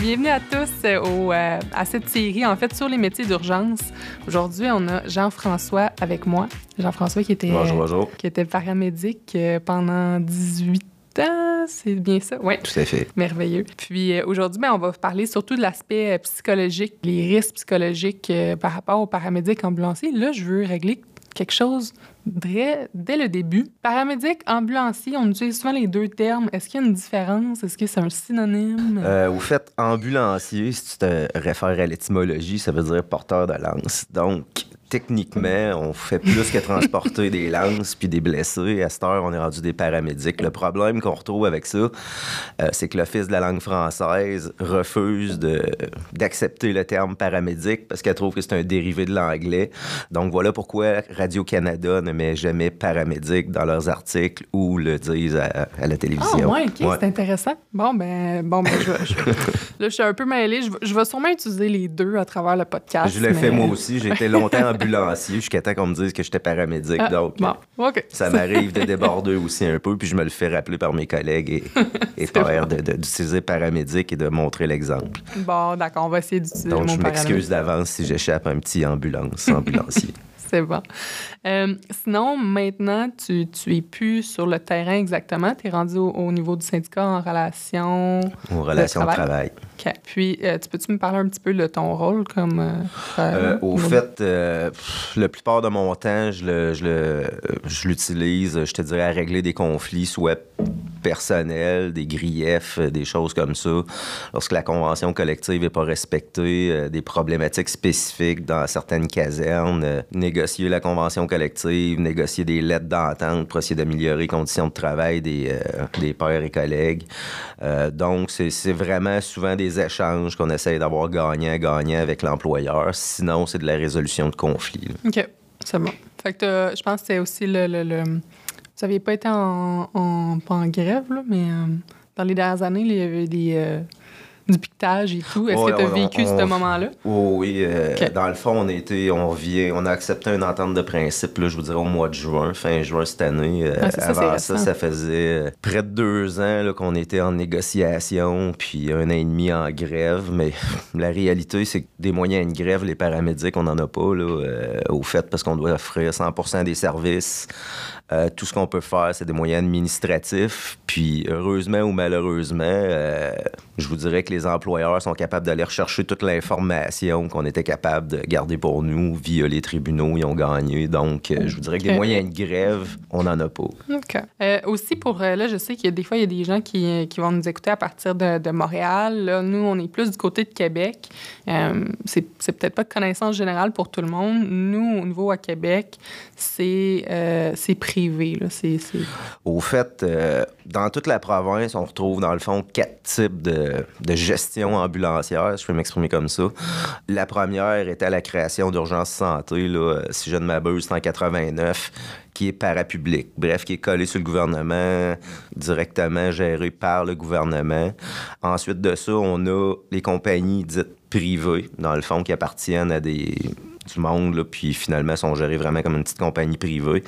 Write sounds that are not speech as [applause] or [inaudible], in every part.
Bienvenue à tous euh, au, euh, à cette série, en fait, sur les métiers d'urgence. Aujourd'hui, on a Jean-François avec moi. Jean-François qui était, Bonjour, bonjour. qui était paramédic euh, pendant 18 ans, c'est bien ça? Oui. Tout à fait. Merveilleux. Puis aujourd'hui, ben, on va parler surtout de l'aspect psychologique, les risques psychologiques par rapport aux paramédics ambulanciers. Là, je veux régler quelque chose dès, dès le début. Paramédic, ambulancier, on utilise souvent les deux termes. Est-ce qu'il y a une différence? Est-ce que c'est un synonyme? Euh, au fait, ambulancier, si tu te réfères à l'étymologie, ça veut dire porteur de lance. Donc, techniquement, on fait plus que transporter des lances puis des blessés. À cette heure, on est rendu des paramédics. Le problème qu'on retrouve avec ça, euh, c'est que l'Office de la langue française refuse d'accepter le terme paramédic parce qu'elle trouve que c'est un dérivé de l'anglais. Donc, voilà pourquoi Radio-Canada ne met jamais paramédic dans leurs articles ou le disent à, à la Ah, télévision. ouais, OK, Ouais. c'est intéressant. Bon, ben, bon, ben je, là, je suis un peu mêlée. Je, vais- je vais sûrement utiliser les deux à travers le podcast. Je l'ai fait moi aussi. J'ai été longtemps ambulancier jusqu'à temps qu'on me dise que j'étais paramédic. Ah, donc, bon, ça m'arrive de déborder aussi un peu, puis je me le fais rappeler par mes collègues et, [laughs] et de- d'utiliser paramédic et de montrer l'exemple. Bon, d'accord, on va essayer d'utiliser le Donc, je m'excuse d'avance si j'échappe à un petit ambulance, ambulancier. [laughs] C'est bon. Euh, sinon, maintenant, tu, tu es plus sur le terrain exactement. Tu es rendu au, au niveau du syndicat en relation. Aux relations de travail. travail. OK. Puis, euh, tu peux-tu me parler un petit peu de ton rôle comme. euh, Euh, au fait, pff, la plupart de mon temps, je le- je je l'utilise, je te dirais, à régler des conflits, soit personnels, des griefs, des choses comme ça. Lorsque la convention collective n'est pas respectée, des problématiques spécifiques dans certaines casernes, négocier la convention collective, négocier des lettres d'entente pour essayer d'améliorer les conditions de travail des, des pairs et collègues. Donc, c'est c'est vraiment souvent des échanges qu'on essaye d'avoir gagnant-gagnant avec l'employeur. Sinon, c'est de la résolution de conflits. OK. C'est bon. Fait que t'as- je pense que c'est aussi le. le, le- Vous n'aviez pas été en, en, pas en grève, là, mais euh, dans les dernières années, il y avait des, euh, [laughs] du piquetage et tout. Est-ce Ouais, que tu as on- vécu on- ce moment-là? Oh oui, euh, dans le fond, on a été, on vient, on a accepté une entente de principe, là, je vous dirais au mois de juin, fin juin cette année. Euh, Ah, ça, avant ça, ça faisait euh, près de deux ans qu'on était en négociation, puis un an et demi en grève. Mais [laughs] la réalité, c'est que des moyens à une grève, les paramédics, on n'en a pas, là, euh, au fait, parce qu'on doit offrir 100% des services. Euh, tout ce qu'on peut faire, c'est des moyens administratifs. Puis, heureusement ou malheureusement, euh, je vous dirais que les employeurs sont capables d'aller rechercher toute l'information qu'on était capable de garder pour nous via les tribunaux. Ils ont gagné. Donc, euh, je vous dirais que des Ok. moyens de grève, on n'en a pas. OK. Aussi, pour là, je sais qu'il y a des fois, il y a des gens qui, qui vont nous écouter à partir de, de Montréal. Là, nous, on est plus du côté de Québec. C'est peut-être pas de connaissance générale pour tout le monde. Nous, au niveau à Québec, c'est Au fait, euh, dans toute la province, on retrouve dans le fond quatre types de, gestion ambulancière, si je peux m'exprimer comme ça. La première était la création d'urgence santé, euh, si je ne m'abuse, en 89, qui est parapublic. Bref, qui est collé sur le gouvernement, directement géré par le gouvernement. Ensuite de ça, on a les compagnies dites privées, dans le fond, qui appartiennent à des du monde, là, puis finalement sont gérés vraiment comme une petite compagnie privée.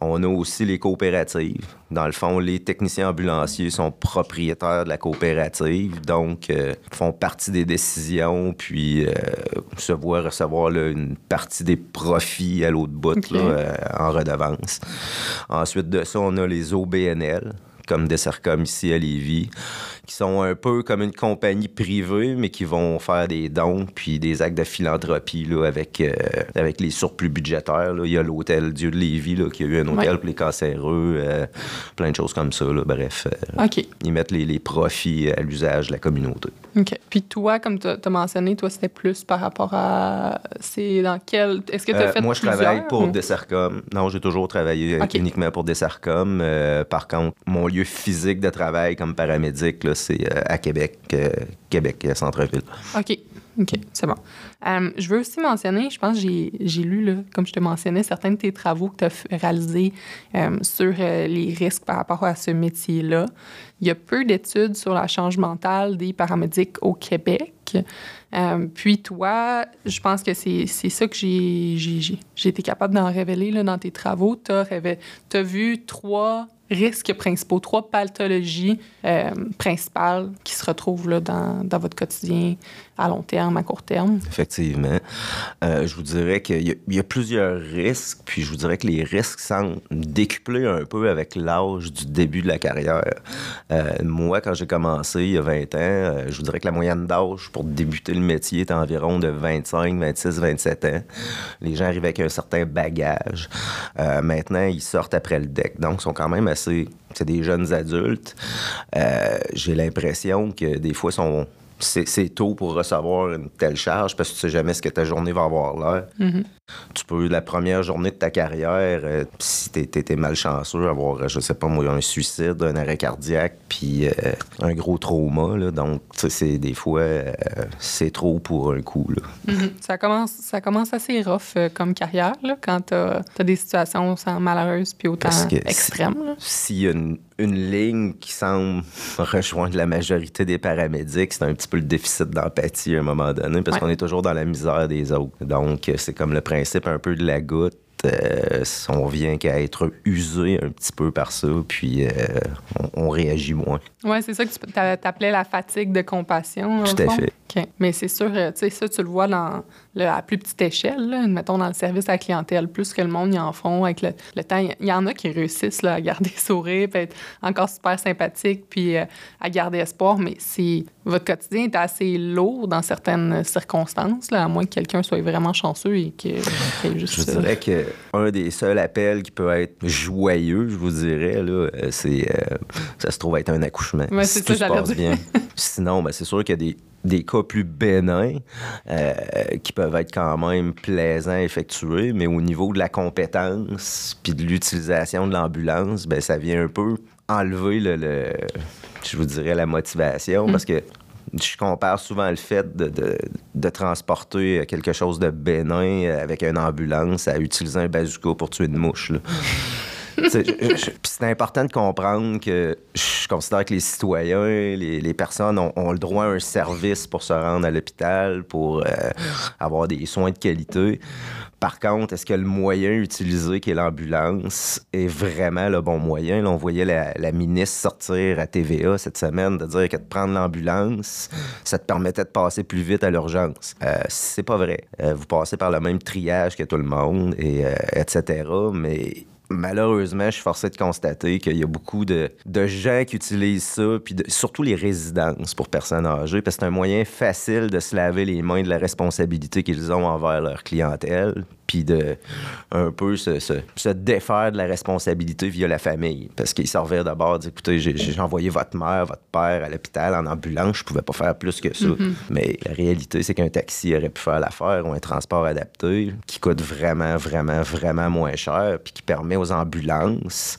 On a aussi les coopératives. Dans le fond, les techniciens ambulanciers sont propriétaires de la coopérative, donc euh, font partie des décisions, puis euh, se voient recevoir là, une partie des profits à l'autre bout là, euh, en redevance. Ensuite de ça, on a les OBNL comme Dessercom ici à Lévis, qui sont un peu comme une compagnie privée, mais qui vont faire des dons puis des actes de philanthropie là, avec, euh, avec les surplus budgétaires. là. Il y a l'hôtel Dieu de Lévis là, qui a eu un hôtel Ouais. pour les cancéreux, euh, plein de choses comme ça. là. Bref, euh, ils mettent les, les profits à l'usage de la communauté. OK. Puis toi, comme tu as mentionné, toi, c'était plus par rapport à. C'est dans quel. Est-ce que tu as fait moi, je travaille pour ou- Dessercom. Non, j'ai toujours travaillé uniquement pour Dessercom. Par contre, mon lieu physique de travail comme paramédic, là, c'est euh, à Québec, euh, Québec, euh, centre-ville. OK. OK, c'est bon. Euh, je veux aussi mentionner, je pense que j'ai- j'ai lu, là, comme je te mentionnais, certains de tes travaux que tu as réalisés sur les risques par rapport à ce métier-là. Il y a peu d'études sur la charge mentale des paramédics au Québec. Puis toi, je pense que c'est c'est ça que j'ai j'ai- j'ai- j'ai été capable d'en révéler là, dans tes travaux. Tu as, vu trois risques principaux, trois pathologies euh, principales qui se retrouvent là, dans, dans, votre quotidien à long terme, à court terme? Effectivement. Euh, je vous dirais qu'il y, a plusieurs risques, puis je vous dirais que les risques semblent décuplés un peu avec l'âge du début de la carrière. Euh, moi, quand j'ai commencé il y a 20 ans, je vous dirais que la moyenne d'âge pour débuter le métier est environ de 25, 26, 27 ans. Les gens arrivent avec un certain bagage. Maintenant, ils sortent après le deck. Donc, ils sont quand même assez... C'est des jeunes adultes. Euh, j'ai l'impression que des fois, c'est tôt pour recevoir une telle charge parce que tu sais jamais ce que ta journée va avoir l'air. Mm-hmm. Tu peux, la première journée de ta carrière, euh, si tu étais malchanceux, avoir, je sais pas moi, un suicide, un arrêt cardiaque, puis euh, un gros trauma. Là, donc, c'est des fois, euh, c'est trop pour un coup. Là. Mm-hmm. ça, commence, ça commence assez rough euh, comme carrière là, quand tu as, des situations malheureuses puis autant extrêmes. S'il y a une, une ligne qui semble [laughs] rejoindre la majorité des paramédics, c'est un petit peu le déficit d'empathie à un moment donné, parce Ouais. qu'on est toujours dans la misère des autres. Donc, c'est comme le principe un peu de la goutte. Euh, on vient qu'à être usé un petit peu par ça, puis euh, on, on réagit moins. Oui, c'est ça que tu t'appelais la fatigue de compassion. Tout à fond? fait. OK. Mais c'est sûr, euh, tu sais, ça, tu le vois dans, à plus petite échelle, là, mettons dans le service à la clientèle. Plus que le monde y en font avec le, le temps. Il y en a qui réussissent là, à garder [laughs] sourire, puis être encore super sympathique, puis euh, à garder espoir. Mais si votre quotidien est assez lourd dans certaines circonstances, là, à moins que quelqu'un soit vraiment chanceux et que- juste Je ça. dirais que un des seuls appels qui peut être joyeux, je vous dirais, là, euh, c'est euh, ça se trouve être un accouchement. Ouais, si c'est tout ça, se passe bien. [laughs] Sinon, ben, c'est sûr qu'il y a des, des cas plus bénins euh, qui peuvent être quand même plaisants à effectuer, mais au niveau de la compétence puis de l'utilisation de l'ambulance, ben, ça vient un peu enlever le, le- je vous dirais la motivation Mm. parce que je compare souvent le fait de, de- de transporter quelque chose de bénin avec une ambulance à utiliser un bazooka pour tuer une mouche. là. [laughs] C'est important de comprendre que je considère que les citoyens, les, personnes ont, le droit à un service pour se rendre à l'hôpital, pour euh, avoir des soins de qualité. Par contre, est-ce que le moyen utilisé, qui est l'ambulance, est vraiment le bon moyen? On voyait la, ministre sortir à TVA cette semaine de dire que de prendre l'ambulance, ça te permettait de passer plus vite à l'urgence. Euh, c'est pas vrai. Euh, vous passez par le même triage que tout le monde, et, etc. Mais malheureusement, je suis forcé de constater qu'il y a beaucoup de, de gens qui utilisent ça, puis surtout les résidences pour personnes âgées, parce que c'est un moyen facile de se laver les mains de la responsabilité qu'ils ont envers leur clientèle, puis de un peu se, se- se défaire de la responsabilité via la famille. Parce qu'ils servaient d'abord, dire, écoutez, j'ai, j'ai envoyé votre mère, votre père à l'hôpital en ambulance, je pouvais pas faire plus que ça. Mais la réalité, c'est qu'un taxi aurait pu faire l'affaire ou un transport adapté qui coûte vraiment, vraiment, vraiment moins cher, puis qui permet aux ambulances,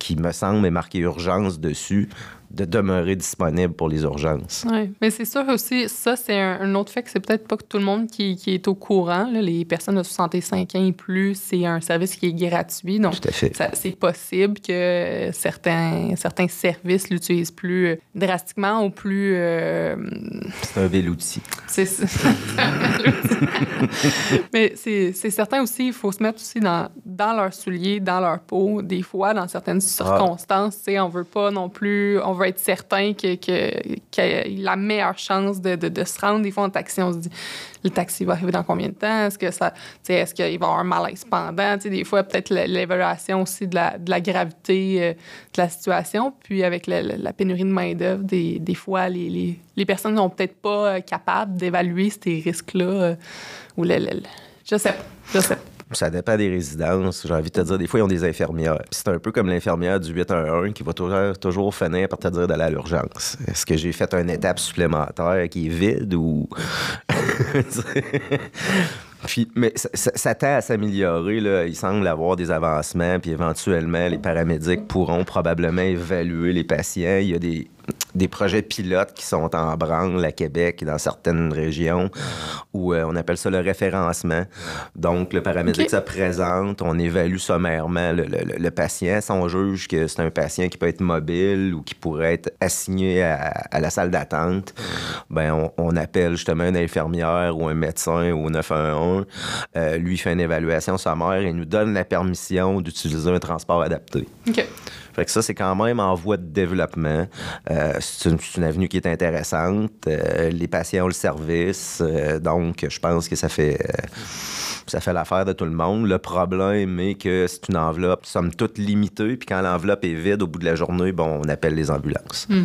qui me semble est marqué urgence dessus, de demeurer disponible pour les urgences. Oui, mais c'est sûr aussi, ça, c'est un, un autre fait que c'est peut-être pas que tout le monde qui, qui est au courant. là. Les personnes de 65 ans et plus, c'est un service qui est gratuit. Donc, Tout à fait. ça- c'est possible que certains, certains services l'utilisent plus euh, drastiquement ou plus. euh, C'est un bel outil. c'est ça. [laughs] Mais c'est c'est certain aussi, il faut se mettre aussi dans, dans leurs souliers, dans leur peau. Des fois, dans certaines circonstances, tu sais, on veut pas non plus, on veut être certain que, que, qu'il y a la meilleure chance de, de, se rendre. Des fois, en taxi, on se dit, le taxi va arriver dans combien de temps? Est-ce que ça, est-ce qu'il va avoir un malaise pendant? Tu sais, des fois, peut-être l'évaluation aussi de la, de la gravité euh, de la situation. Puis avec la, la- pénurie de main-d'œuvre, des, des fois, les, les, les personnes sont peut-être pas euh, capables d'évaluer ces risques-là. euh, ou je sais. Ça dépend des résidences. J'ai envie de te dire, des fois, ils ont des infirmières. C'est un peu comme l'infirmière du 811 qui va toujours, toujours finir par te dire d'aller à l'urgence. Est-ce que j'ai fait une étape supplémentaire qui est vide ou. [laughs] Puis, mais ça, tend à s'améliorer. Il semble avoir des avancements, puis éventuellement, les paramédics pourront probablement évaluer les patients. Il y a des, des projets pilotes qui sont en branle à Québec et dans certaines régions où euh, on appelle ça le référencement. Donc, le paramédic se présente, on évalue sommairement le, le- le- patient. Si on juge que c'est un patient qui peut être mobile ou qui pourrait être assigné à, à la salle d'attente, ben on, on appelle justement une infirmière ou un médecin au 911. Euh, lui fait une évaluation sommaire et nous donne la permission d'utiliser un transport adapté. OK. Fait que ça, c'est quand même en voie de développement. Euh, c'est une, avenue qui est intéressante. Euh, les patients ont le service. Euh, donc, je pense que ça fait, ça fait l'affaire de tout le monde. Le problème est que c'est une enveloppe, somme toute limitée. Puis quand l'enveloppe est vide au bout de la journée, bon, on appelle les ambulances. Mm.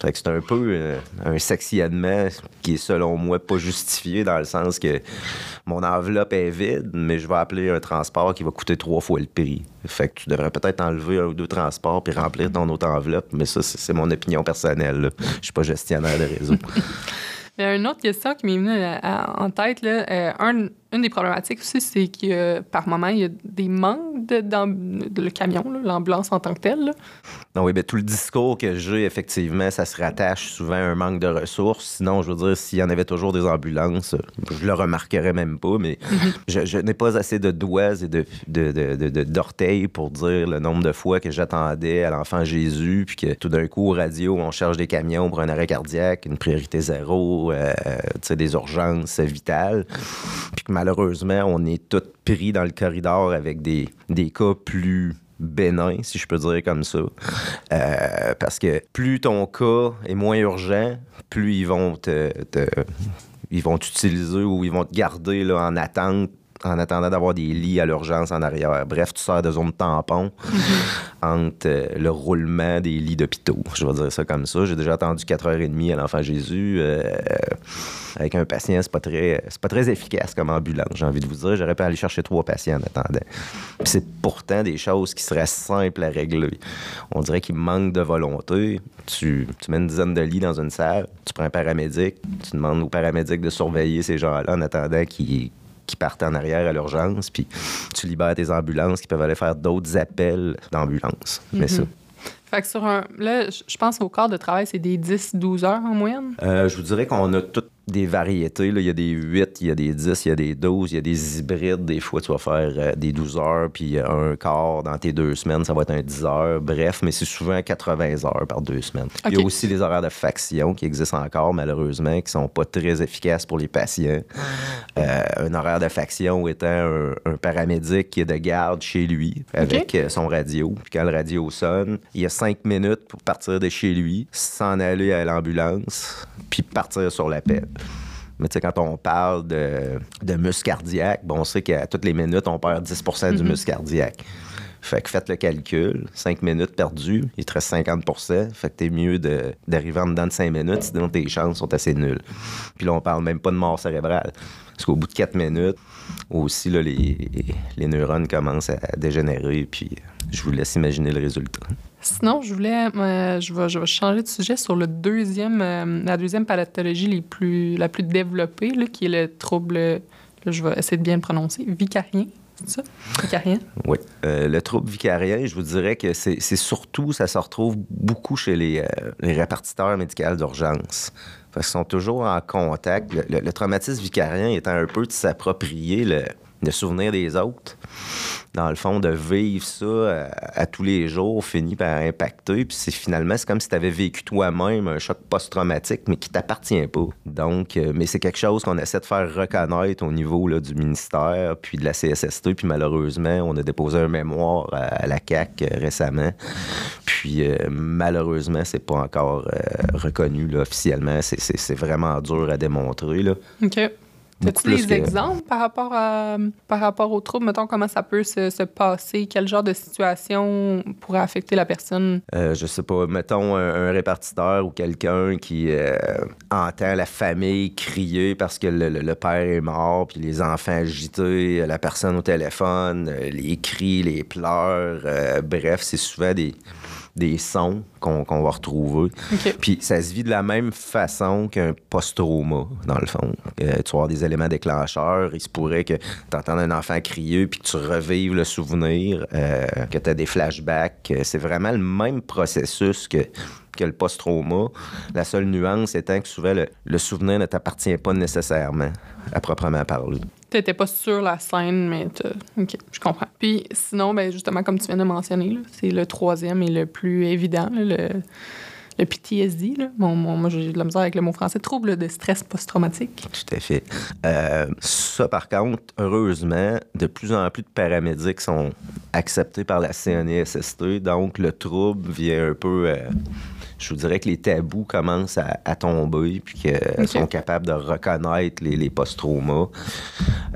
Fait que c'est un peu euh, un sectionnement qui est, selon moi, pas justifié dans le sens que mon enveloppe est vide, mais je vais appeler un transport qui va coûter trois fois le prix. Fait que tu devrais peut-être enlever un ou deux transports puis remplir ton autre enveloppe, mais ça, c'est mon opinion personnelle. Je suis pas gestionnaire de réseau. Il y a une autre question qui m'est venue en tête. Là. Euh, un, une des problématiques aussi, c'est que par moment, il y a des manques de, dans le camion, l'ambulance en tant que telle. Non, oui, bien, tout le discours que j'ai, effectivement, ça se rattache souvent à un manque de ressources. Sinon, je veux dire, s'il y en avait toujours des ambulances, je le remarquerais même pas, mais mhm. je, n'ai pas assez de doigts et de, d'orteils pour dire le nombre de fois que j'attendais à l'enfant Jésus, puis que tout d'un coup, au radio, on cherche des camions pour un arrêt cardiaque, une priorité zéro, euh, des urgences vitales, puis que malheureusement, on est tous pris dans le corridor avec des, des cas plus bénins, si je peux dire comme ça. Euh, parce que plus ton cas est moins urgent, plus ils vont te, ils vont t'utiliser ou ils vont te garder là, en attente en attendant d'avoir des lits à l'urgence en arrière. Bref, tu sors de zone tampon [laughs] entre euh, le roulement des lits d'hôpitaux. Je vais dire ça comme ça. J'ai déjà attendu 4h30 à l'Enfant Jésus. Euh, avec un patient, c'est pas très pas très efficace comme ambulance, j'ai envie de vous dire. J'aurais pu aller chercher trois patients en attendant. c'est pourtant des choses qui seraient simples à régler. On dirait qu'il manque de volonté. Tu, tu mets une dizaine de lits dans une salle, tu prends un paramédic, tu demandes au paramédic de surveiller ces gens-là en attendant qu'ils qui partent en arrière à l'urgence, puis tu libères tes ambulances qui peuvent aller faire d'autres appels d'ambulance. Mais mhm. ça. Fait que sur un. Là, je pense au corps de travail, c'est des 10-12 heures en moyenne? Euh, je vous dirais qu'on a tout des variétés. Il y a des 8, il y a des 10, il y a des 12, il y a des hybrides. Des fois, tu vas faire euh, des 12 heures, puis un quart dans tes deux semaines, ça va être un 10 heures. Bref, mais c'est souvent 80 heures par deux semaines. Il y a aussi les horaires de faction qui existent encore, malheureusement, qui sont pas très efficaces pour les patients. Euh, un horaire de faction étant un, paramédic qui est de garde chez lui avec euh, son radio. Puis quand le radio sonne, il y a cinq minutes pour partir de chez lui, s'en aller à l'ambulance, puis partir sur l'appel. Mais tu sais, quand on parle de, de muscle cardiaque, bon, on sait qu'à toutes les minutes, on perd 10% du mhm. muscle cardiaque. Fait que faites le calcul, 5 minutes perdues, il te reste 50% Fait que t'es mieux d'arriver en dedans de 5 minutes, sinon tes chances sont assez nulles. Puis là, on parle même pas de mort cérébrale. Parce qu'au bout de 4 minutes, aussi, là, les, les neurones commencent à dégénérer, puis je vous laisse imaginer le résultat. Sinon, je voulais, euh, je, vais, je vais changer de sujet sur le deuxième, euh, la deuxième pathologie les plus, la plus développée, là, qui est le trouble, je vais essayer de bien le prononcer, vicarien. Ça? Vicarien? Oui. Euh, le trouble vicarien, je vous dirais que c'est surtout, ça se retrouve beaucoup chez les, les répartiteurs médicaux d'urgence. Parce qu'ils sont toujours en contact. Le, le traumatisme vicarien étant un peu de s'approprier le, le souvenir des autres dans le fond, de vivre ça euh, à, tous les jours finit par impacter. Puis c'est finalement, c'est comme si tu avais vécu toi-même un choc post-traumatique, mais qui t'appartient pas. Donc, euh, mais c'est quelque chose qu'on essaie de faire reconnaître au niveau là, du ministère, puis de la CSST. Puis malheureusement, on a déposé un mémoire à, la CAC euh, récemment. Puis malheureusement, c'est pas encore reconnu officiellement. C'est vraiment dur à démontrer. Là. OK. As-tu des exemples par rapport, à, par rapport aux troubles? Mettons, comment ça peut se, se passer? Quel genre de situation pourrait affecter la personne? Euh, je sais pas. Mettons un, répartiteur ou quelqu'un qui euh, entend la famille crier parce que le, père est mort, puis les enfants agités, la personne au téléphone, euh, les cris, les pleurs. Euh, bref, c'est souvent des des sons qu'on va retrouver. Puis ça se vit de la même façon qu'un post-trauma, dans le fond. Euh, tu avoir des éléments déclencheurs. Il se pourrait que tu entends un enfant crier puis que tu revives le souvenir, euh, que tu as des flashbacks. C'est vraiment le même processus que que le post-trauma. La seule nuance étant que souvent, le souvenir ne t'appartient pas nécessairement, à proprement parler. T'étais pas sur la scène, mais OK, je comprends. Puis sinon, ben justement, comme tu viens de mentionner, c'est le troisième et le plus évident, le, PTSD. Là. moi, j'ai de la misère avec le mot français. Trouble de stress post-traumatique. Tout à fait. Euh, ça, par contre, heureusement, de plus en plus de paramédics sont acceptés par la CNESST. Donc, le trouble vient un peu... Euh, je vous dirais que les tabous commencent à, tomber, puis qu'ils sont capables de reconnaître les, post-traumas.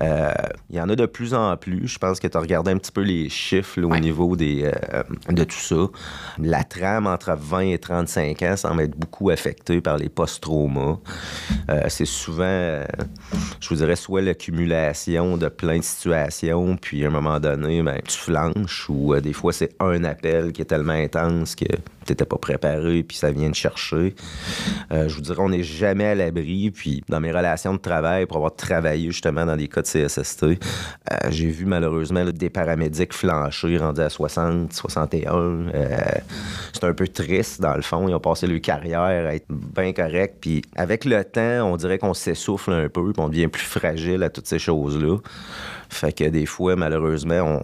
Euh, il y en a de plus en plus. Je pense que tu as regardé un petit peu les chiffres au niveau des, euh, de tout ça. La trame entre 20 et 35 ans semble être beaucoup affectée par les post-traumas. Euh, c'est souvent, je vous dirais, soit l'accumulation de plein de situations, puis à un moment donné, ben, tu flanches, ou des fois, c'est un appel qui est tellement intense que tu n'étais pas préparé, puis ça vient de chercher. Euh, je vous dirais, on n'est jamais à l'abri. Puis dans mes relations de travail, pour avoir travaillé justement dans des cas de CSST, euh, j'ai vu malheureusement des paramédics flancher, rendus à 60, 61. Euh, c'est un peu triste dans le fond. Ils ont passé leur carrière à être bien corrects. Puis avec le temps, on dirait qu'on s'essouffle un peu, puis on devient plus fragile à toutes ces choses-là. Fait que des fois, malheureusement,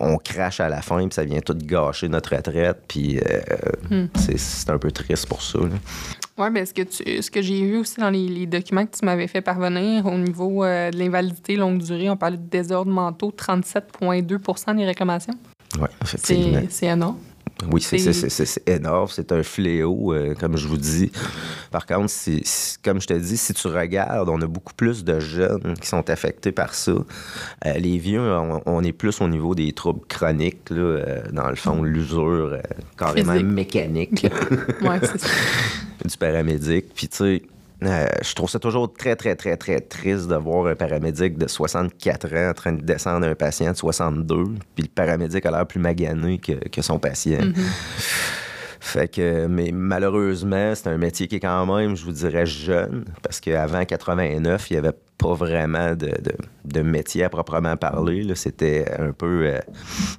on, crache à la fin, puis ça vient tout gâcher notre retraite, puis euh, hmm. c'est un peu triste pour ça. Oui, mais ce que, ce que j'ai vu aussi dans les, documents que tu m'avais fait parvenir au niveau euh, de l'invalidité longue durée, on parlait de désordre mentaux, 37,2 des réclamations. Oui, effectivement. C'est énorme. Oui, c'est énorme, c'est un fléau, euh, comme je vous dis. Par contre, comme je te dis, si tu regardes, on a beaucoup plus de jeunes qui sont affectés par ça. Euh, les vieux, on, est plus au niveau des troubles chroniques, là, euh, dans le fond, l'usure carrément mécanique [laughs] du paramédic. Puis, tu sais, euh, je trouve ça toujours très, très, très, très triste de voir un paramédic de 64 ans en train de descendre un patient de 62, puis le paramédic a l'air plus magané que, son patient. Mm-hmm. Fait que, mais malheureusement, c'est un métier qui est quand même, je vous dirais, jeune, parce qu'avant 89, il n'y avait pas vraiment de, de, métier à proprement parler. C'était un peu. Euh,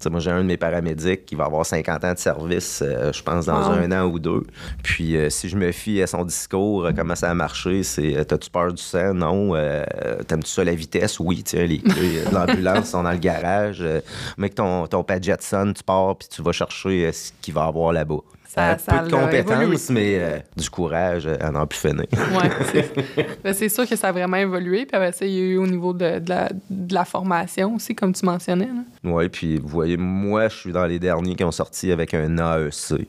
moi, j'ai un de mes paramédics qui va avoir 50 ans de service, euh, je pense, dans un an ou deux. Puis, euh, si je me fie à son discours, comment ça a marché, c'est T'as-tu peur du sang? Non. T'aimes-tu ça la vitesse? Oui. Tiens, les [laughs] clés de l'ambulance sont dans le garage. mec, ton, ton Jetson, tu pars, puis tu vas chercher ce qu'il va avoir là-bas. Ça, peu de compétences, mais euh, du courage à n'en plus finir. oui, ben, c'est sûr que ça a vraiment évolué. Puis après ça, il y a eu au niveau de, de, la, formation aussi, comme tu mentionnais. Oui, puis vous voyez, moi, je suis dans les derniers qui ont sorti avec un AEC.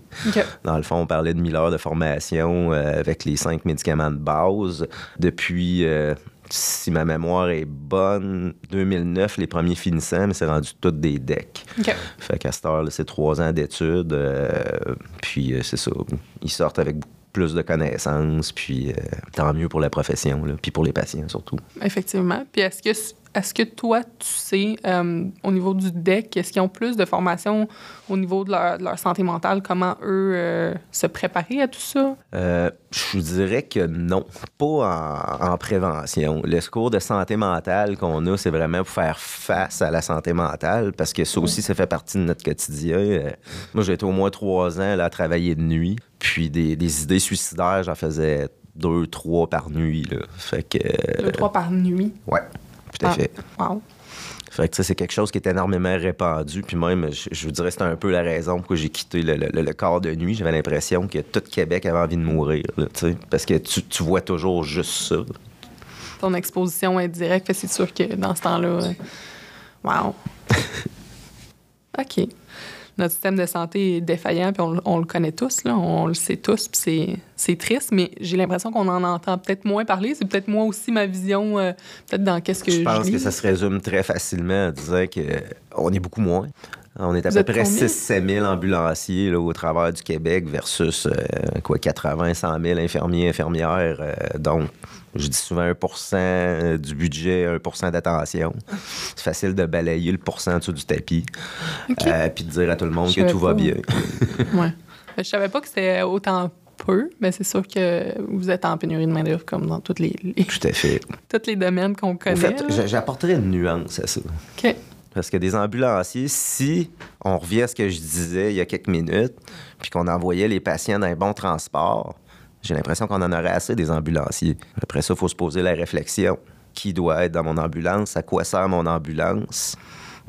Dans le fond, on parlait de 1000 heures de formation euh, avec les cinq médicaments de base. Depuis euh, si ma mémoire est bonne, 2009, les premiers finissants, mais c'est rendu toutes des decks. Fait qu'à cette heure, c'est trois ans d'études. Euh, puis c'est ça. Ils sortent avec plus de connaissances, puis euh, tant mieux pour la profession, puis pour les patients surtout. Effectivement. Puis est-ce que est-ce que toi, tu sais, euh, au niveau du DEC, est-ce qu'ils ont plus de formation au niveau de leur, santé mentale, comment eux euh, se préparer à tout ça? Euh, je vous dirais que non, pas en, prévention. Le cours de santé mentale qu'on a, c'est vraiment pour faire face à la santé mentale, parce que ça aussi, ça fait partie de notre quotidien. moi, j'ai été au moins trois ans là, à travailler de nuit, puis des, des idées suicidaires, j'en faisais deux, trois par nuit. Là. Fait que, deux, trois par nuit? Ouais. Tout à ah, fait. Wow. Fait que c'est quelque chose qui est énormément répandu. Puis même, je, vous dirais, c'était un peu la raison pour j'ai quitté le, corps de nuit. J'avais l'impression que tout Québec avait envie de mourir. parce que tu, vois toujours juste ça. Ton exposition est directe, c'est sûr que dans ce temps-là. Euh, wow. [laughs] OK notre système de santé est défaillant, puis on, le connaît tous, là, on le sait tous, puis c'est triste, mais j'ai l'impression qu'on en entend peut-être moins parler. C'est peut-être moi aussi ma vision, euh, peut-être dans qu'est-ce que je Je pense que ça se résume très facilement en disant qu'on est beaucoup moins. On est à peu près 6-7 000 ambulanciers là, au travers du Québec versus euh, quoi 80 100 000 infirmiers, infirmières. Euh, donc, je dis souvent 1% euh, du budget, 1% d'attention. [laughs] C'est facile de balayer le pourcent en dessous du tapis. puis de dire à tout le monde que tout va bien. [laughs] ouais. Je savais pas que c'était autant peu, mais c'est sûr que vous êtes en pénurie de main-d'œuvre comme dans toutes les, Tout à fait. [laughs] tous les domaines qu'on connaît. En fait, j'apporterais une nuance à ça. OK. Parce que des ambulanciers, si on revient à ce que je disais il y a quelques minutes, puis qu'on envoyait les patients dans un bon transport, j'ai l'impression qu'on en aurait assez des ambulanciers. Après ça, il faut se poser la réflexion. Qui doit être dans mon ambulance? À quoi sert mon ambulance?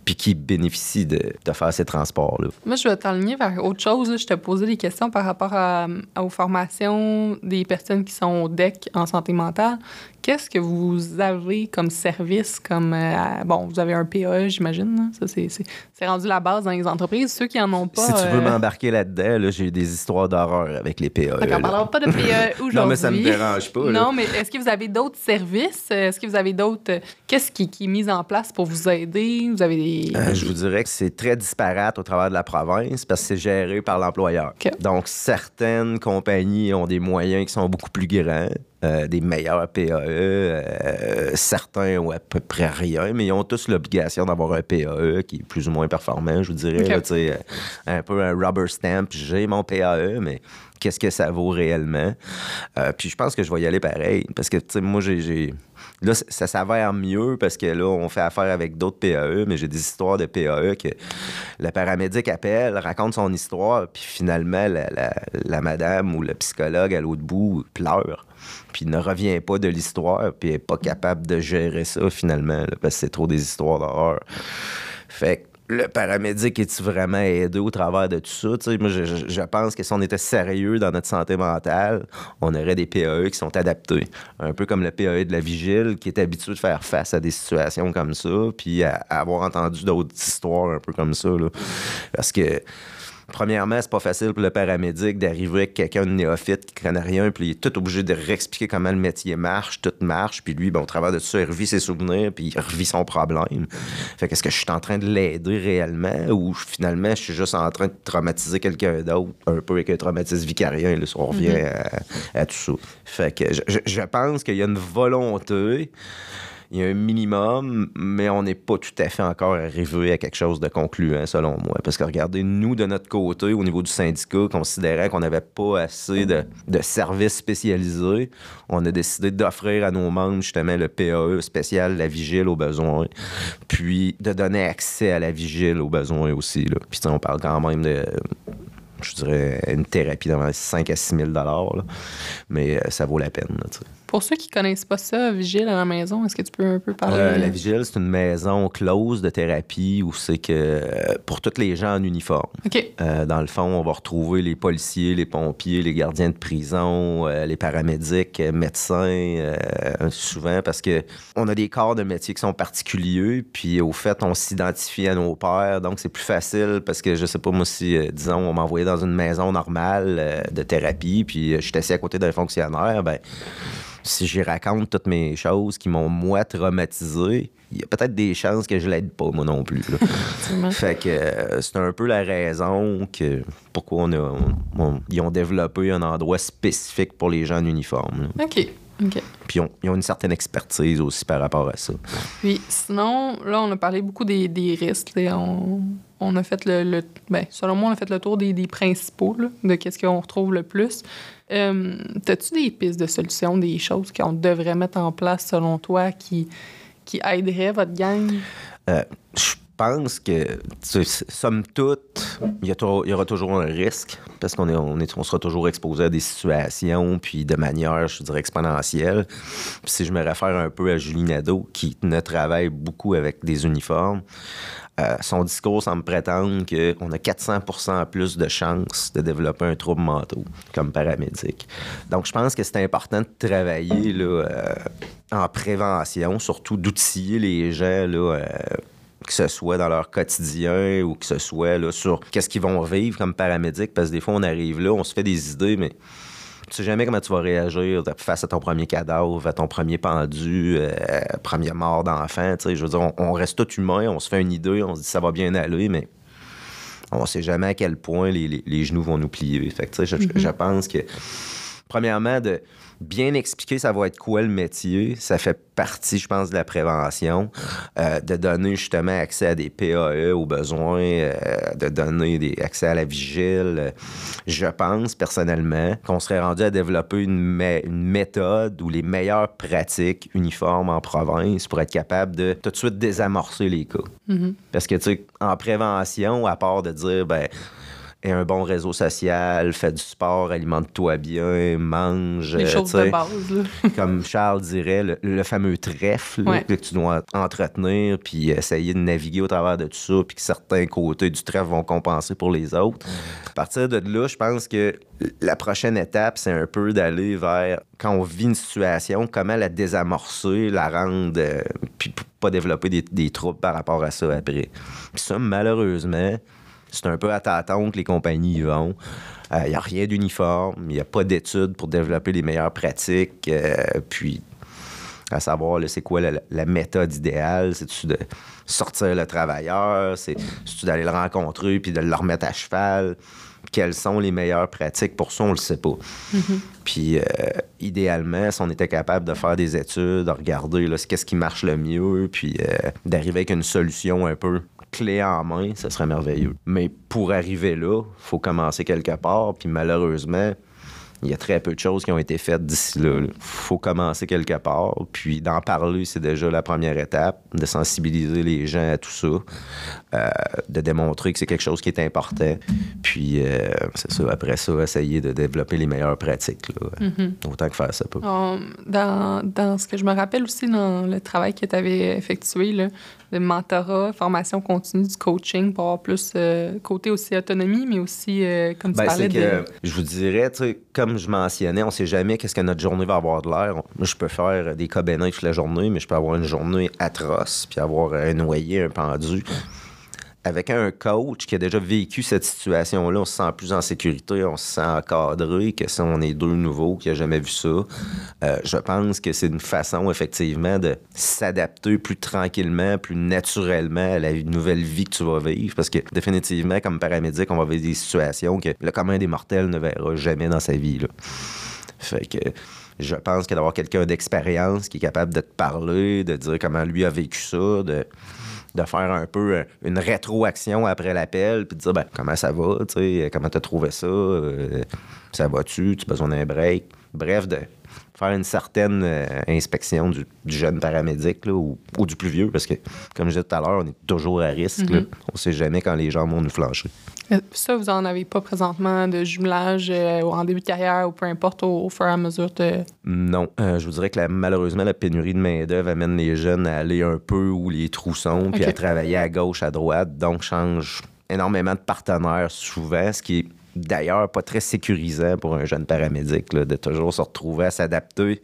Puis qui bénéficient de, de faire ces transports-là. Moi, je vais t'aligner vers autre chose. là. Je te posais des questions par rapport à, aux formations des personnes qui sont au DEC en santé mentale. Qu'est-ce que vous avez comme service, comme... euh, bon, vous avez un PAE, j'imagine. Ça, c'est- rendu la base dans les entreprises. Ceux qui en ont pas... si tu veux euh, m'embarquer là-dedans, là, j'ai des histoires d'horreur avec les PAE. On là. parlera pas de PAE aujourd'hui. [laughs] Non, mais ça me dérange pas. là. Non, mais est-ce que vous avez d'autres services? Est-ce que vous avez d'autres... euh, Qu'est-ce qui, qui est mis en place pour vous aider? Vous avez des... Euh, je vous dirais que c'est très disparate au travers de la province parce que c'est géré par l'employeur. Donc, certaines compagnies ont des moyens qui sont beaucoup plus grands, euh, des meilleurs PAE. euh, certains ont à peu près rien, mais ils ont tous l'obligation d'avoir un PAE qui est plus ou moins performant, je vous dirais. OK. là, un peu un rubber stamp. J'ai mon PAE, mais qu'est-ce que ça vaut réellement? Puis je pense que je vais y aller pareil parce que, tu sais, moi, j'ai... Là, ça s'avère mieux parce que là, on fait affaire avec d'autres PAE, mais j'ai des histoires de PAE que le paramédic appelle, raconte son histoire, puis finalement, la, madame ou le psychologue à l'autre bout pleure, puis ne revient pas de l'histoire, puis est pas capable de gérer ça finalement, parce que c'est trop des histoires d'horreur. Fait que le paramédic est-tu vraiment aidé au travers de tout ça? Moi, je pense que si on était sérieux dans notre santé mentale, on aurait des PAE qui sont adaptés. Un peu comme le PAE de la vigile qui est habitué de faire face à des situations comme ça, puis à, à avoir entendu d'autres histoires un peu comme ça. là. Parce que Premièrement, c'est pas facile pour le paramédic d'arriver avec quelqu'un de néophyte qui connaît rien, puis il est tout obligé de réexpliquer comment le métier marche, tout marche, puis lui, ben, au travers de tout ça, il revit ses souvenirs, puis il revit son problème. Fait qu'est-ce que je suis en train de l'aider réellement, ou finalement, je suis juste en train de traumatiser quelqu'un d'autre, un peu avec un traumatisme vicarien, là, si on revient à, à tout ça? Fait que je pense qu'il y a une volonté il y a un minimum, mais on n'est pas tout à fait encore arrivé à quelque chose de concluant, selon moi. Parce que regardez, nous, de notre côté, au niveau du syndicat, considérant qu'on n'avait pas assez de, services spécialisés, on a décidé d'offrir à nos membres justement le PAE spécial, la vigile aux besoins, puis de donner accès à la vigile aux besoins aussi. Là. Puis on parle quand même de je dirais, une thérapie dans 5 à 6 000 là. Mais euh, ça vaut la peine. là. Pour ceux qui connaissent pas ça, Vigile à la maison, est-ce que tu peux un peu parler? Euh, la Vigile, c'est une maison close de thérapie où c'est que euh, pour tous les gens en uniforme. Euh, dans le fond, on va retrouver les policiers, les pompiers, les gardiens de prison, euh, les paramédics, médecins, souvent parce que on a des corps de métier qui sont particuliers, puis au fait, on s'identifie à nos pères, donc c'est plus facile parce que je sais pas moi si, disons, on m'envoyait dans une maison normale de thérapie, puis je suis assis à côté d'un fonctionnaire, ben si j'y raconte toutes mes choses qui m'ont moi traumatisé, il y a peut-être des chances que je l'aide pas moi non plus. [laughs] Fait que euh, c'est un peu la raison que pourquoi on a, on- on- ils ont développé un endroit spécifique pour les gens en uniforme. là. OK. OK. Puis ils ont, ils ont une certaine expertise aussi par rapport à ça. Puis sinon, là, on a parlé beaucoup des, des risques. On, on a fait le, le- ben, selon moi, on a fait le tour des, des principaux, là, de qu'est-ce qu'on retrouve le plus. Euh, T'as-tu des pistes de solutions, des choses qu'on devrait mettre en place selon toi qui, qui aideraient votre gang? Euh, je pense que, somme toute, il y, aura toujours un risque parce qu'on sera toujours exposé à des situations, puis de manière, je dirais, exponentielle. Si je me réfère un peu à Julie Nadeau, qui ne travaille beaucoup avec des uniformes, euh, son discours semble prétendre qu'on a 400% plus de chances de développer un trouble mentaux comme paramédic. Donc, je pense que c'est important de travailler là, euh, en prévention, surtout d'outiller les gens là, euh, que ce soit dans leur quotidien ou que ce soit là, sur qu'est-ce qu'ils vont vivre comme paramédic, parce que des fois, on arrive là, on se fait des idées, mais tu sais jamais comment tu vas réagir face à ton premier cadavre, à ton premier pendu, euh, première mort d'enfant. tu sais. Je veux dire, on, on reste tout humain, on se fait une idée, on se dit ça va bien aller, mais on sait jamais à quel point les, les- les genoux vont nous plier. Fait que, tu sais, je, je pense que, premièrement, de bien expliquer ça va être quoi le métier, ça fait partie, je pense, de la prévention, Euh, de donner justement accès à des PAE aux besoins, euh, de donner des, accès à la vigile. Euh, Je pense personnellement qu'on serait rendu à développer une, une méthode ou les meilleures pratiques uniformes en province pour être capable de tout de suite désamorcer les cas. Mhm. Parce que, tu sais, en prévention, à part de dire, ben, ait un bon réseau social, fait du sport, alimente-toi bien, mange. Les euh, choses de base, là. [laughs] comme Charles dirait, le, le fameux trèfle Ouais. que tu dois entretenir, puis essayer de naviguer au travers de tout ça, puis que certains côtés du trèfle vont compenser pour les autres. À partir de là, je pense que la prochaine étape, c'est un peu d'aller vers, quand on vit une situation, comment la désamorcer, la rendre, euh, puis pas développer des, des troubles par rapport à ça après. Puis ça, malheureusement, c'est un peu à tâtons que les compagnies y vont. Il n'y a rien d'uniforme, il n'y a pas d'études pour développer les meilleures pratiques. euh, puis, à savoir, c'est quoi la, la méthode idéale? C'est-tu de sortir le travailleur? C'est- C'est-tu d'aller le rencontrer puis de le remettre à cheval? Quelles sont les meilleures pratiques? Pour ça, on le sait pas. Puis, euh, idéalement, si on était capable de faire des études, de regarder qu'est-ce qui marche le mieux, puis euh, d'arriver avec une solution un peu clé en main, ça serait merveilleux. Mais pour arriver là, faut commencer quelque part, puis malheureusement, il y a très peu de choses qui ont été faites d'ici là. Il faut commencer quelque part, puis d'en parler, c'est déjà la première étape, de sensibiliser les gens à tout ça, euh, de démontrer que c'est quelque chose qui est important, puis euh, c'est ça, après ça, essayer de développer les meilleures pratiques, là. autant que faire ça peut. Dans, dans ce que je me rappelle aussi dans le travail que tu avais effectué, là, de mentorat, formation continue, du coaching pour avoir plus euh, côté aussi autonomie, mais aussi, euh, comme tu Ben, parlais de. que, je vous dirais, tu sais, comme je mentionnais, on sait jamais qu'est-ce que notre journée va avoir de l'air. Moi, je peux faire des cas bénins toute la journée, mais je peux avoir une journée atroce, puis avoir un noyé, un pendu. Avec un coach qui a déjà vécu cette situation-là, on se sent plus en sécurité, on se sent encadré que si on est deux nouveaux qui n'ont jamais vu ça. Euh, je pense que c'est une façon, effectivement, de s'adapter plus tranquillement, plus naturellement à la nouvelle vie que tu vas vivre. Parce que, définitivement, comme paramédic, on va vivre des situations que le commun des mortels ne verra jamais dans sa vie. Fait que je pense que d'avoir quelqu'un d'expérience qui est capable de te parler, de dire comment lui a vécu ça, de, de faire un peu euh, une rétroaction après l'appel, puis de dire ben, comment ça va, comment t'as trouvé ça, euh, ça va-tu, tu as besoin d'un break? Bref, de faire une certaine euh, inspection du, du jeune paramédic là, ou, ou du plus vieux, parce que, comme je disais tout à l'heure, on est toujours à risque. là. On sait jamais quand les gens vont nous flancher. Euh, Ça, vous en avez pas présentement de jumelage euh, en début de carrière ou peu importe au, au fur et à mesure de. Non. Euh, je vous dirais que la- malheureusement, la pénurie de main-d'œuvre amène les jeunes à aller un peu où les trous sont, puis à travailler à gauche, à droite. Donc, change énormément de partenaires souvent, ce qui est d'ailleurs pas très sécurisant pour un jeune paramédic, là, de toujours se retrouver à s'adapter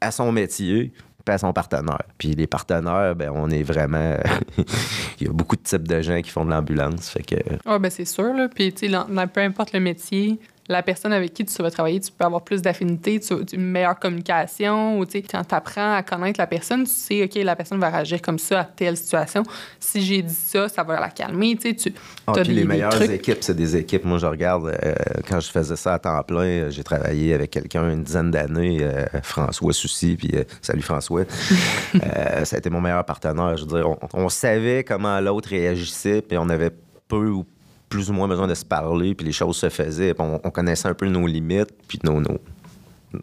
à son métier puis à son partenaire. Puis les partenaires, ben, on est vraiment... [laughs] Il y a beaucoup de types de gens qui font de l'ambulance. Ah, ben c'est sûr, là. Puis, peu importe le métier, la personne avec qui tu vas travailler, tu peux avoir plus d'affinité, une meilleure communication, ou tu sais, quand tu apprends à connaître la personne, tu sais, OK, la personne va réagir comme ça à telle situation. Si j'ai dit ça, ça va la calmer, tu sais. Ah, puis les meilleures trucs. équipes, c'est des équipes. Moi, je regarde, euh, quand je faisais ça à temps plein, euh, j'ai travaillé avec quelqu'un une dizaine d'années, euh, François Soucy, puis euh, salut François. [laughs] Ça a été mon meilleur partenaire. Je veux dire, on, on savait comment l'autre réagissait, puis on avait peu ou plus ou moins besoin de se parler, puis les choses se faisaient, puis on, on connaissait un peu nos limites, puis nos, nos,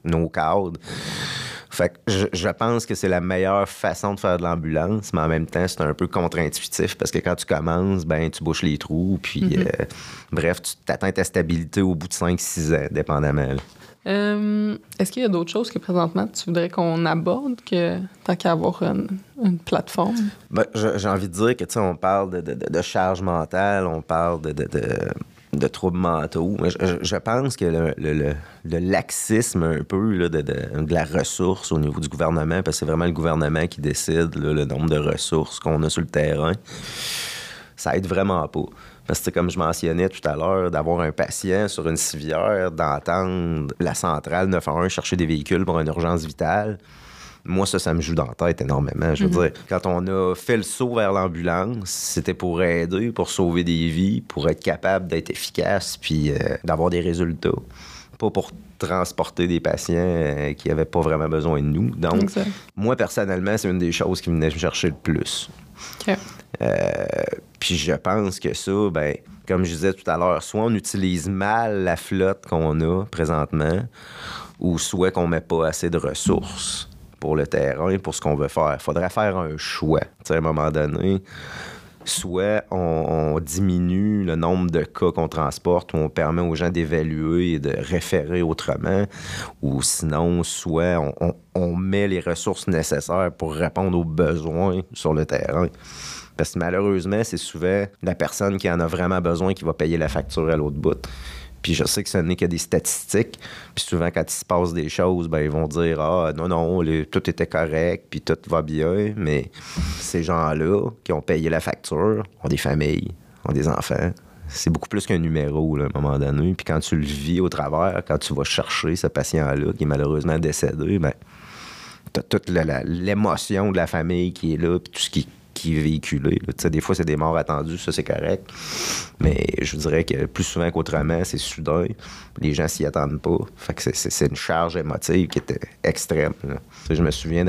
nos cadres. Fait que je, je pense que c'est la meilleure façon de faire de l'ambulance, mais en même temps, c'est un peu contre-intuitif parce que quand tu commences, ben tu bouches les trous, puis euh, bref, tu t'atteins ta stabilité au bout de 5-6 ans, dépendamment. là. Euh, Est-ce qu'il y a d'autres choses que présentement tu voudrais qu'on aborde que tant qu'à avoir une, plateforme? Ben, J'ai envie de dire que, tu on parle de, de- charge mentale, on parle de, de, troubles mentaux. Je, je- pense que le, le- le- laxisme un peu là, de, de- la ressource au niveau du gouvernement, parce que c'est vraiment le gouvernement qui décide le nombre de ressources qu'on a sur le terrain, ça aide vraiment pas. Parce que, comme je mentionnais tout à l'heure, d'avoir un patient sur une civière, d'entendre la centrale 911 chercher des véhicules pour une urgence vitale, moi, ça, ça me joue dans la tête énormément. Je veux dire, quand on a fait le saut vers l'ambulance, c'était pour aider, pour sauver des vies, pour être capable d'être efficace, puis euh, d'avoir des résultats. Pas pour transporter des patients euh, qui n'avaient pas vraiment besoin de nous. Donc, moi, personnellement, c'est une des choses qui venait me chercher le plus. Euh, puis je pense que ça, ben, comme je disais tout à l'heure, soit on utilise mal la flotte qu'on a présentement, ou soit qu'on met pas assez de ressources pour le terrain, pour ce qu'on veut faire. faudrait faire un choix. À un moment donné, soit on, diminue le nombre de cas qu'on transporte ou on permet aux gens d'évaluer et de référer autrement, ou sinon, soit on, met les ressources nécessaires pour répondre aux besoins sur le terrain. Parce que malheureusement, c'est souvent la personne qui en a vraiment besoin qui va payer la facture à l'autre bout. Puis je sais que ce n'est que des statistiques. Puis souvent, quand il se passe des choses, ben, ils vont dire Ah, non, non, tout était correct, puis tout va bien. Mais ces gens-là qui ont payé la facture ont des familles, ont des enfants. C'est beaucoup plus qu'un numéro à un moment donné. Puis quand tu le vis au travers, quand tu vas chercher ce patient-là qui est malheureusement décédé, ben, tu as toute l'émotion de la famille qui est là, puis tout ce qui qui est véhiculé. Des fois, c'est des morts attendues, ça c'est correct. Mais je dirais que plus souvent qu'autrement, c'est soudain. Les gens s'y attendent pas. Fait que c'est une charge émotive qui était extrême. Je me souviens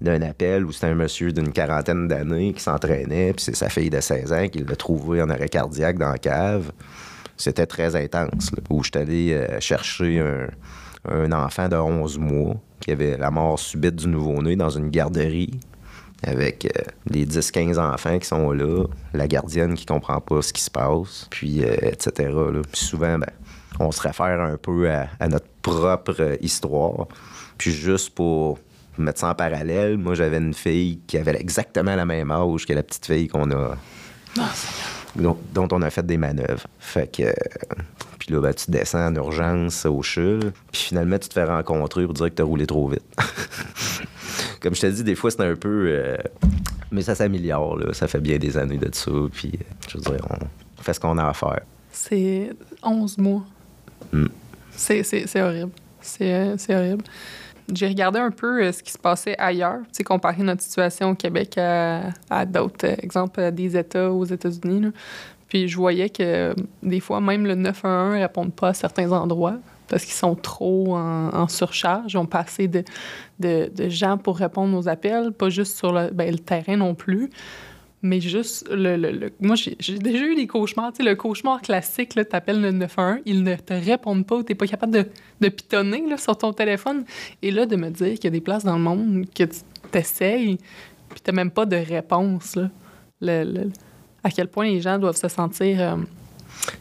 d'un appel où c'était un monsieur d'une quarantaine d'années qui s'entraînait, puis c'est sa fille de 16 ans qui l'a trouvé en arrêt cardiaque dans la cave. C'était très intense. où je suis allé euh, chercher un, un enfant de 11 mois qui avait la mort subite du nouveau-né dans une garderie avec euh, les 10-15 enfants qui sont là, la gardienne qui comprend pas ce qui se passe, puis euh, etc. Puis souvent, ben, on se réfère un peu à, notre propre histoire. Puis juste pour mettre ça en parallèle, moi j'avais une fille qui avait exactement la même âge que la petite fille qu'on a. Ah, dont, on a fait des manœuvres. Fait que. puis là, ben, tu descends en urgence au CHUL, puis finalement, tu te fais rencontrer pour dire que tu as roulé trop vite. [laughs] comme je t'ai dit, des fois, c'est un peu. Euh, mais ça s'améliore, là. Ça fait bien des années de ça. Puis, euh, je veux dire, on fait ce qu'on a à faire. C'est 11 mois. Hmm. C'est horrible. Euh, c'est horrible. J'ai regardé un peu ce qui se passait ailleurs, tu sais, comparer notre situation au Québec à, à d'autres exemples des États aux États-Unis. Puis je voyais que des fois, même le 911 ne répond pas à certains endroits parce qu'ils sont trop en, surcharge. Ils ont pas assez de, gens pour répondre aux appels, pas juste sur le, ben, le terrain non plus, mais juste le. le, moi, j'ai déjà eu des cauchemars. Tu sais, le cauchemar classique, tu appelles le 911, ils ne te répondent pas, tu n'es pas capable de, de pitonner sur ton téléphone. Et là, de me dire qu'il y a des places dans le monde que tu essayes, puis tu même pas de réponse. Là. Le, à quel point les gens doivent se sentir. Euh,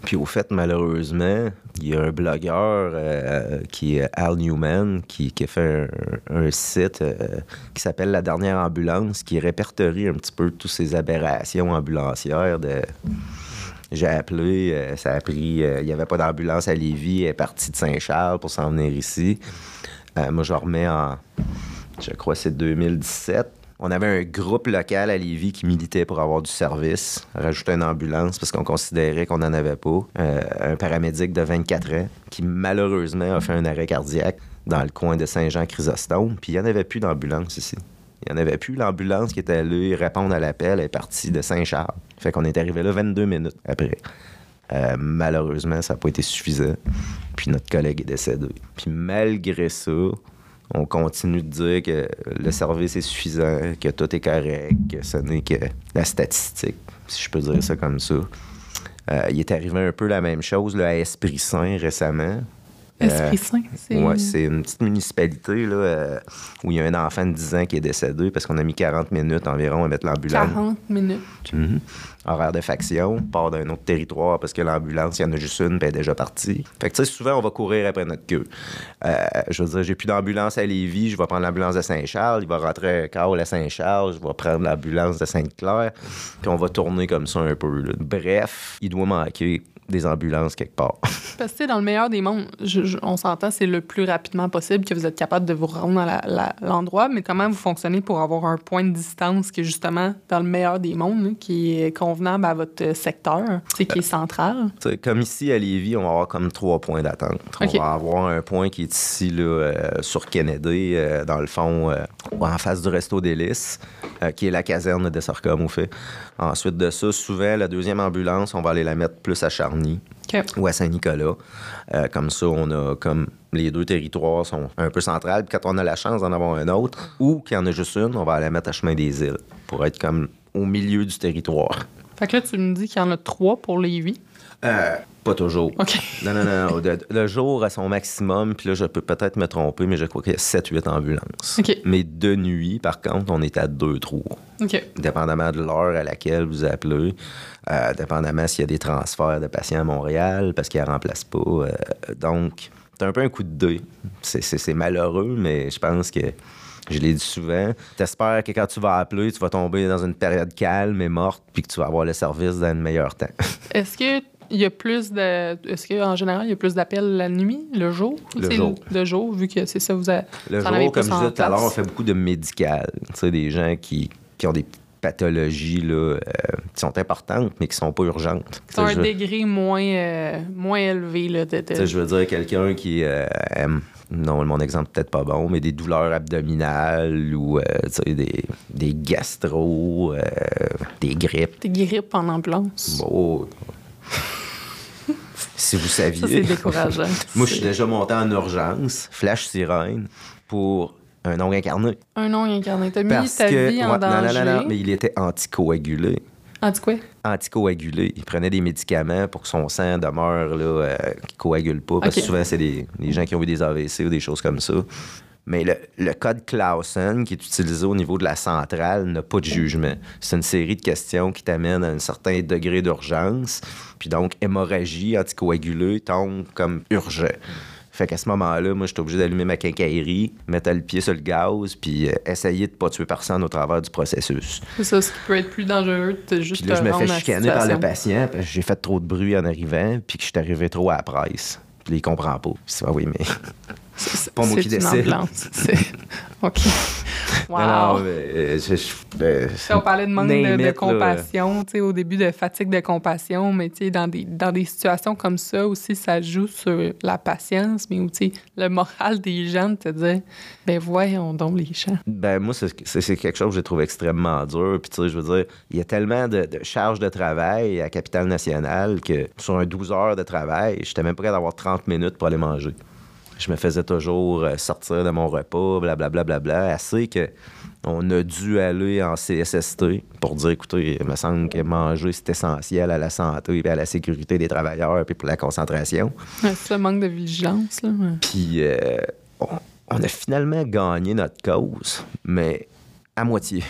puis au fait, malheureusement, il y a un blogueur euh, qui est Al Newman qui, a fait un, site euh, qui s'appelle La dernière ambulance qui répertorie un petit peu toutes ces aberrations ambulancières j'ai appelé, euh, ça a pris, il n'y avait pas d'ambulance à Lévis, elle est partie de Saint-Charles pour s'en venir ici. moi, je remets en, je crois c'est 2017. On avait un groupe local à Lévis qui militait pour avoir du service, rajouter une ambulance parce qu'on considérait qu'on n'en avait pas. Euh, un paramédic de 24 ans qui malheureusement a fait un arrêt cardiaque dans le coin de Saint-Jean-Chrysostome. Puis il n'y en avait plus d'ambulance ici. Il n'y en avait plus. L'ambulance qui était allée répondre à l'appel est partie de Saint-Charles. Fait qu'on est arrivé là 22 minutes après. Euh, malheureusement, ça n'a pas été suffisant. Puis notre collègue est décédé. Puis malgré ça, on continue de dire que le service est suffisant, que tout est correct, que ce n'est que la statistique, si je peux dire ça comme ça. Euh, il est arrivé un peu la même chose à Esprit Saint récemment. Esprit Saint, c'est... Ouais, une petite municipalité là, euh, où il y a un enfant de 10 ans qui est décédé parce qu'on a mis 40 minutes environ à mettre l'ambulance. 40 minutes. Mhm. Horaire de faction, part d'un autre territoire parce que l'ambulance, il y en a juste une, puis elle est déjà partie. Fait que, tu sais, souvent, on va courir après notre queue. Euh, je veux dire, j'ai plus d'ambulance à Lévis, je vais prendre l'ambulance de Saint-Charles, il va rentrer un câble à Saint-Charles, je vais prendre l'ambulance de Sainte-Claire, puis on va tourner comme ça un peu. Bref, il doit manquer des ambulances quelque part. [laughs] Parce que dans le meilleur des mondes, on s'entend, c'est le plus rapidement possible que vous êtes capable de vous rendre à l'endroit, mais comment vous fonctionnez pour avoir un point de distance qui est justement dans le meilleur des mondes, qui est convenable à votre secteur, qui est central? comme ici à Lévis, on va avoir comme trois points d'attente. On va avoir un point qui est ici là, euh, sur Kennedy, euh, dans le fond, euh, en face du Resto d'Hélice, qui est la caserne de Sorcom au fait. Ensuite de ça, souvent, la deuxième ambulance, on va aller la mettre plus à Charny ou à Saint-Nicolas. Euh, comme ça, on a comme les deux territoires sont un peu centrales. Puis quand on a la chance d'en avoir un autre, ou qu'il y en a juste une, on va aller la mettre à Chemin des Îles pour être comme au milieu du territoire. Fait que là, tu me dis qu'il y en a trois pour Lévis. Euh, pas toujours. OK. Non, non, non. le jour à son maximum, puis là, je peux peut-être me tromper, mais je crois qu'il y a 7-8 ambulances. OK. Mais de nuit, par contre, on est à 2-3. OK. Dépendamment de l'heure à laquelle vous appelez, euh, dépendamment s'il y a des transferts de patients à Montréal, parce qu'ils ne remplacent pas. euh, donc, c'est un peu un coup de C'est c'est malheureux, mais je pense que. Je l'ai dit souvent. T'espères que quand tu vas appeler, tu vas tomber dans une période calme et morte, puis que tu vas avoir le service dans le meilleur temps. [laughs] Est-ce que il y a plus de. Est-ce qu'en général, il y a plus d'appels la nuit, le jour? Le jour. Le jour, vu que c'est ça, vous avez. Le jour, comme je disais tout à l'heure, on fait beaucoup de médical. Tu sais, des gens qui, qui ont des pathologies là, euh, qui sont importantes, mais qui sont pas urgentes. Qui ont Tu sais, un je- degré moins, euh, moins élevé. Là, de, de- Tu sais, je veux dire, quelqu'un qui euh, aime, non, mon exemple peut-être pas bon, mais des douleurs abdominales ou euh, des, des gastro, euh, des grippes. des grippes en ambulance. Bon. si vous Ça, c'est saviez. décourageant. [laughs] Moi, je suis déjà monté en urgence, flash sirène, pour un ongle incarné. Un nom incarné. T'as mis Parce ta que. vie en ouais, non, danger. non, non, non, mais il était anticoagulé. Quoi? Anticoagulé. Il prenait des médicaments pour que son sang demeure, là, euh, coagule pas. Parce que souvent, c'est des, des gens qui ont eu des AVC ou des choses comme ça. Mais le, le code Clausen, qui est utilisé au niveau de la centrale, n'a pas de jugement. C'est une série de questions qui t'amènent à un certain degré d'urgence. Puis donc, hémorragie, anticoagulé tombe comme urgent. Fait qu'à ce moment-là, moi, j'étais obligé d'allumer ma quincaillerie, mettre le pied sur le gaz, puis euh, essayer de pas tuer personne au travers du processus. C'est ça, ce qui peut être plus dangereux, de juste Puis là, je me fais chicaner par le patient parce que j'ai fait trop de bruit en arrivant, puis que je suis arrivé trop à la presse. Puis il comprend pas. Puis c'est ah oui, mais. C'est pas moi qui une décide. [laughs] OK. Wow. Non, non, mais, euh, je- je- ben, on parlait de manque de, de là. compassion, tu sais, au début de fatigue de compassion, mais tu sais, dans des, dans des situations comme ça aussi, ça joue sur la patience, mais aussi le moral des gens de te dire, ben voyons donc les gens. Ben, moi, c'est quelque chose que j'ai trouvé extrêmement dur. Puis, tu sais, je veux dire, il y a tellement de, de charges de travail à Capitale Nationale que sur un 12 heures de travail, j'étais même pas capable d'avoir 30 minutes pour aller manger. Je me faisais toujours euh, sortir de mon repas, blablabla, bla, assez que on a dû aller en CSST pour dire, écoutez, il me semble que manger, c'est essentiel à la santé et à la sécurité des travailleurs puis pour la concentration. Ouais, C'est ça, manque de vigilance, là. ouais. Puis euh, on, on a finalement gagné notre cause, mais à moitié.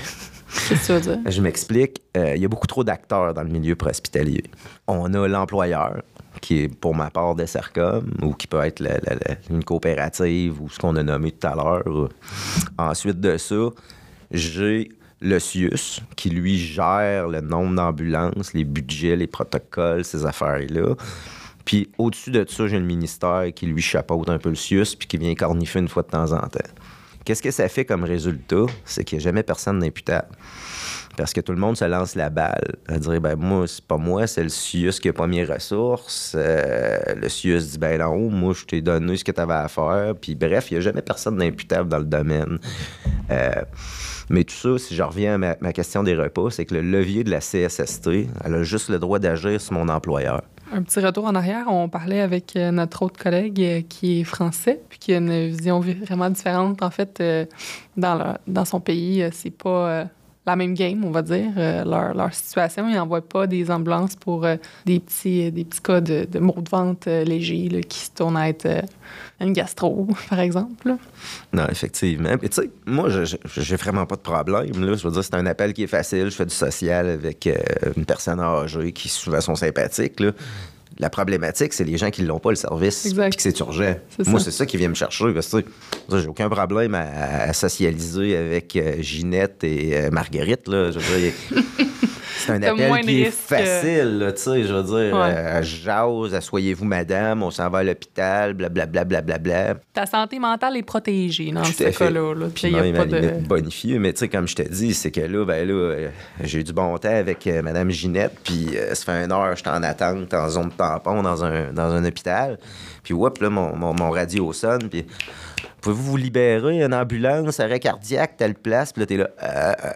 Qu'est-ce que tu veux dire? [laughs] Je m'explique. Euh, Il y a beaucoup trop d'acteurs dans le milieu préhospitalier. On a l'employeur, qui est pour ma part des CERCOM, ou qui peut être une coopérative, ou ce qu'on a nommé tout à l'heure. Ensuite de ça, j'ai le CIUS, qui lui gère le nombre d'ambulances, les budgets, les protocoles, ces affaires-là. Puis au-dessus de ça, j'ai le ministère qui lui chapeaute un peu le CIUS, puis qui vient cornifer une fois de temps en temps. Qu'est-ce que ça fait comme résultat? C'est qu'il n'y a jamais personne d'imputable. Parce que tout le monde se lance la balle à dire ben moi, c'est pas moi, c'est le CIUS qui a pas mes ressources. Euh, le CIUS dit ben non, moi je t'ai donné ce que tu avais à faire. Puis bref, il n'y a jamais personne d'imputable dans le domaine. Euh, mais tout ça, si je reviens à ma, question des repas, c'est que le levier de la CSST, elle a juste le droit d'agir sur mon employeur. Un petit retour en arrière, on parlait avec euh, notre autre collègue euh, qui est français, puis qui a une vision vi- vraiment différente. En fait, euh, dans, dans son pays, c'est pas la même game, on va dire. Euh, leur, leur situation, ils n'envoient pas des ambulances pour euh, des, petits, des petits cas de, de maux de ventre euh, légers qui se tournent à être euh, une gastro, [laughs] par exemple. Non, effectivement. Puis tu sais, moi, j'ai vraiment pas de problème. Je veux dire, c'est un appel qui est facile. Je fais du social avec euh, une personne âgée qui souvent sont sympathiques. La problématique, c'est les gens qui l'ont pas, le service, puis que c'est urgent. Moi, c'est ça qui vient me chercher. Parce que, j'ai aucun problème à, à socialiser avec euh, Ginette et euh, Marguerite. Là. Je veux dire, [laughs] c'est un appel qui est risques, facile. tu sais, je veux dire, Ouais. euh, jase, asseyez-vous, madame, on s'en va à l'hôpital, blablabla. Bla, bla, bla, bla. Ta santé mentale est protégée dans ce cas-là. là. Puis Il y a même pas de... bonifié. Mais tu sais, comme je te dis, c'est que là, ben là, euh, j'ai eu du bon temps avec euh, Madame Ginette. Puis euh, ça fait une heure, j'étais en attente en zone de tampon dans un, dans un hôpital. Puis whoop, là, mon, mon, mon radio sonne. Puis pouvez-vous vous libérer? Une ambulance, arrêt cardiaque, telle place? Puis là, t'es là, Euh, euh,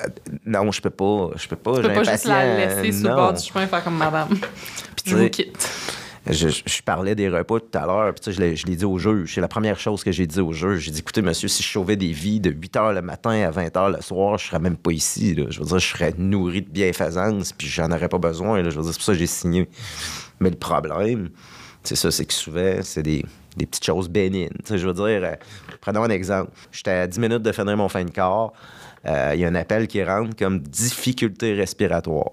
non, je peux pas, je peux pas. J'ai peux pas juste la laisser sur le bord du chemin faire comme madame. [laughs] tu Je vous quitte. je, je parlais des repas tout à l'heure, puis je l'ai- je l'ai dit au juge. C'est la première chose que j'ai dit au juge. J'ai dit, écoutez, monsieur, si je sauvais des vies de 8 h le matin à 20 h le soir, je serais même pas ici. là. Je veux dire, je serais nourri de bienfaisance, puis j'en aurais pas besoin. là. Je veux dire, c'est pour ça que j'ai signé. Mais le problème, c'est ça, c'est que souvent, c'est des, des petites choses bénignes. Tu sais, je veux dire, euh, prenons un exemple. J'étais à 10 minutes de finir mon fin de corps. Euh, Il y a un appel qui rentre comme difficulté respiratoire.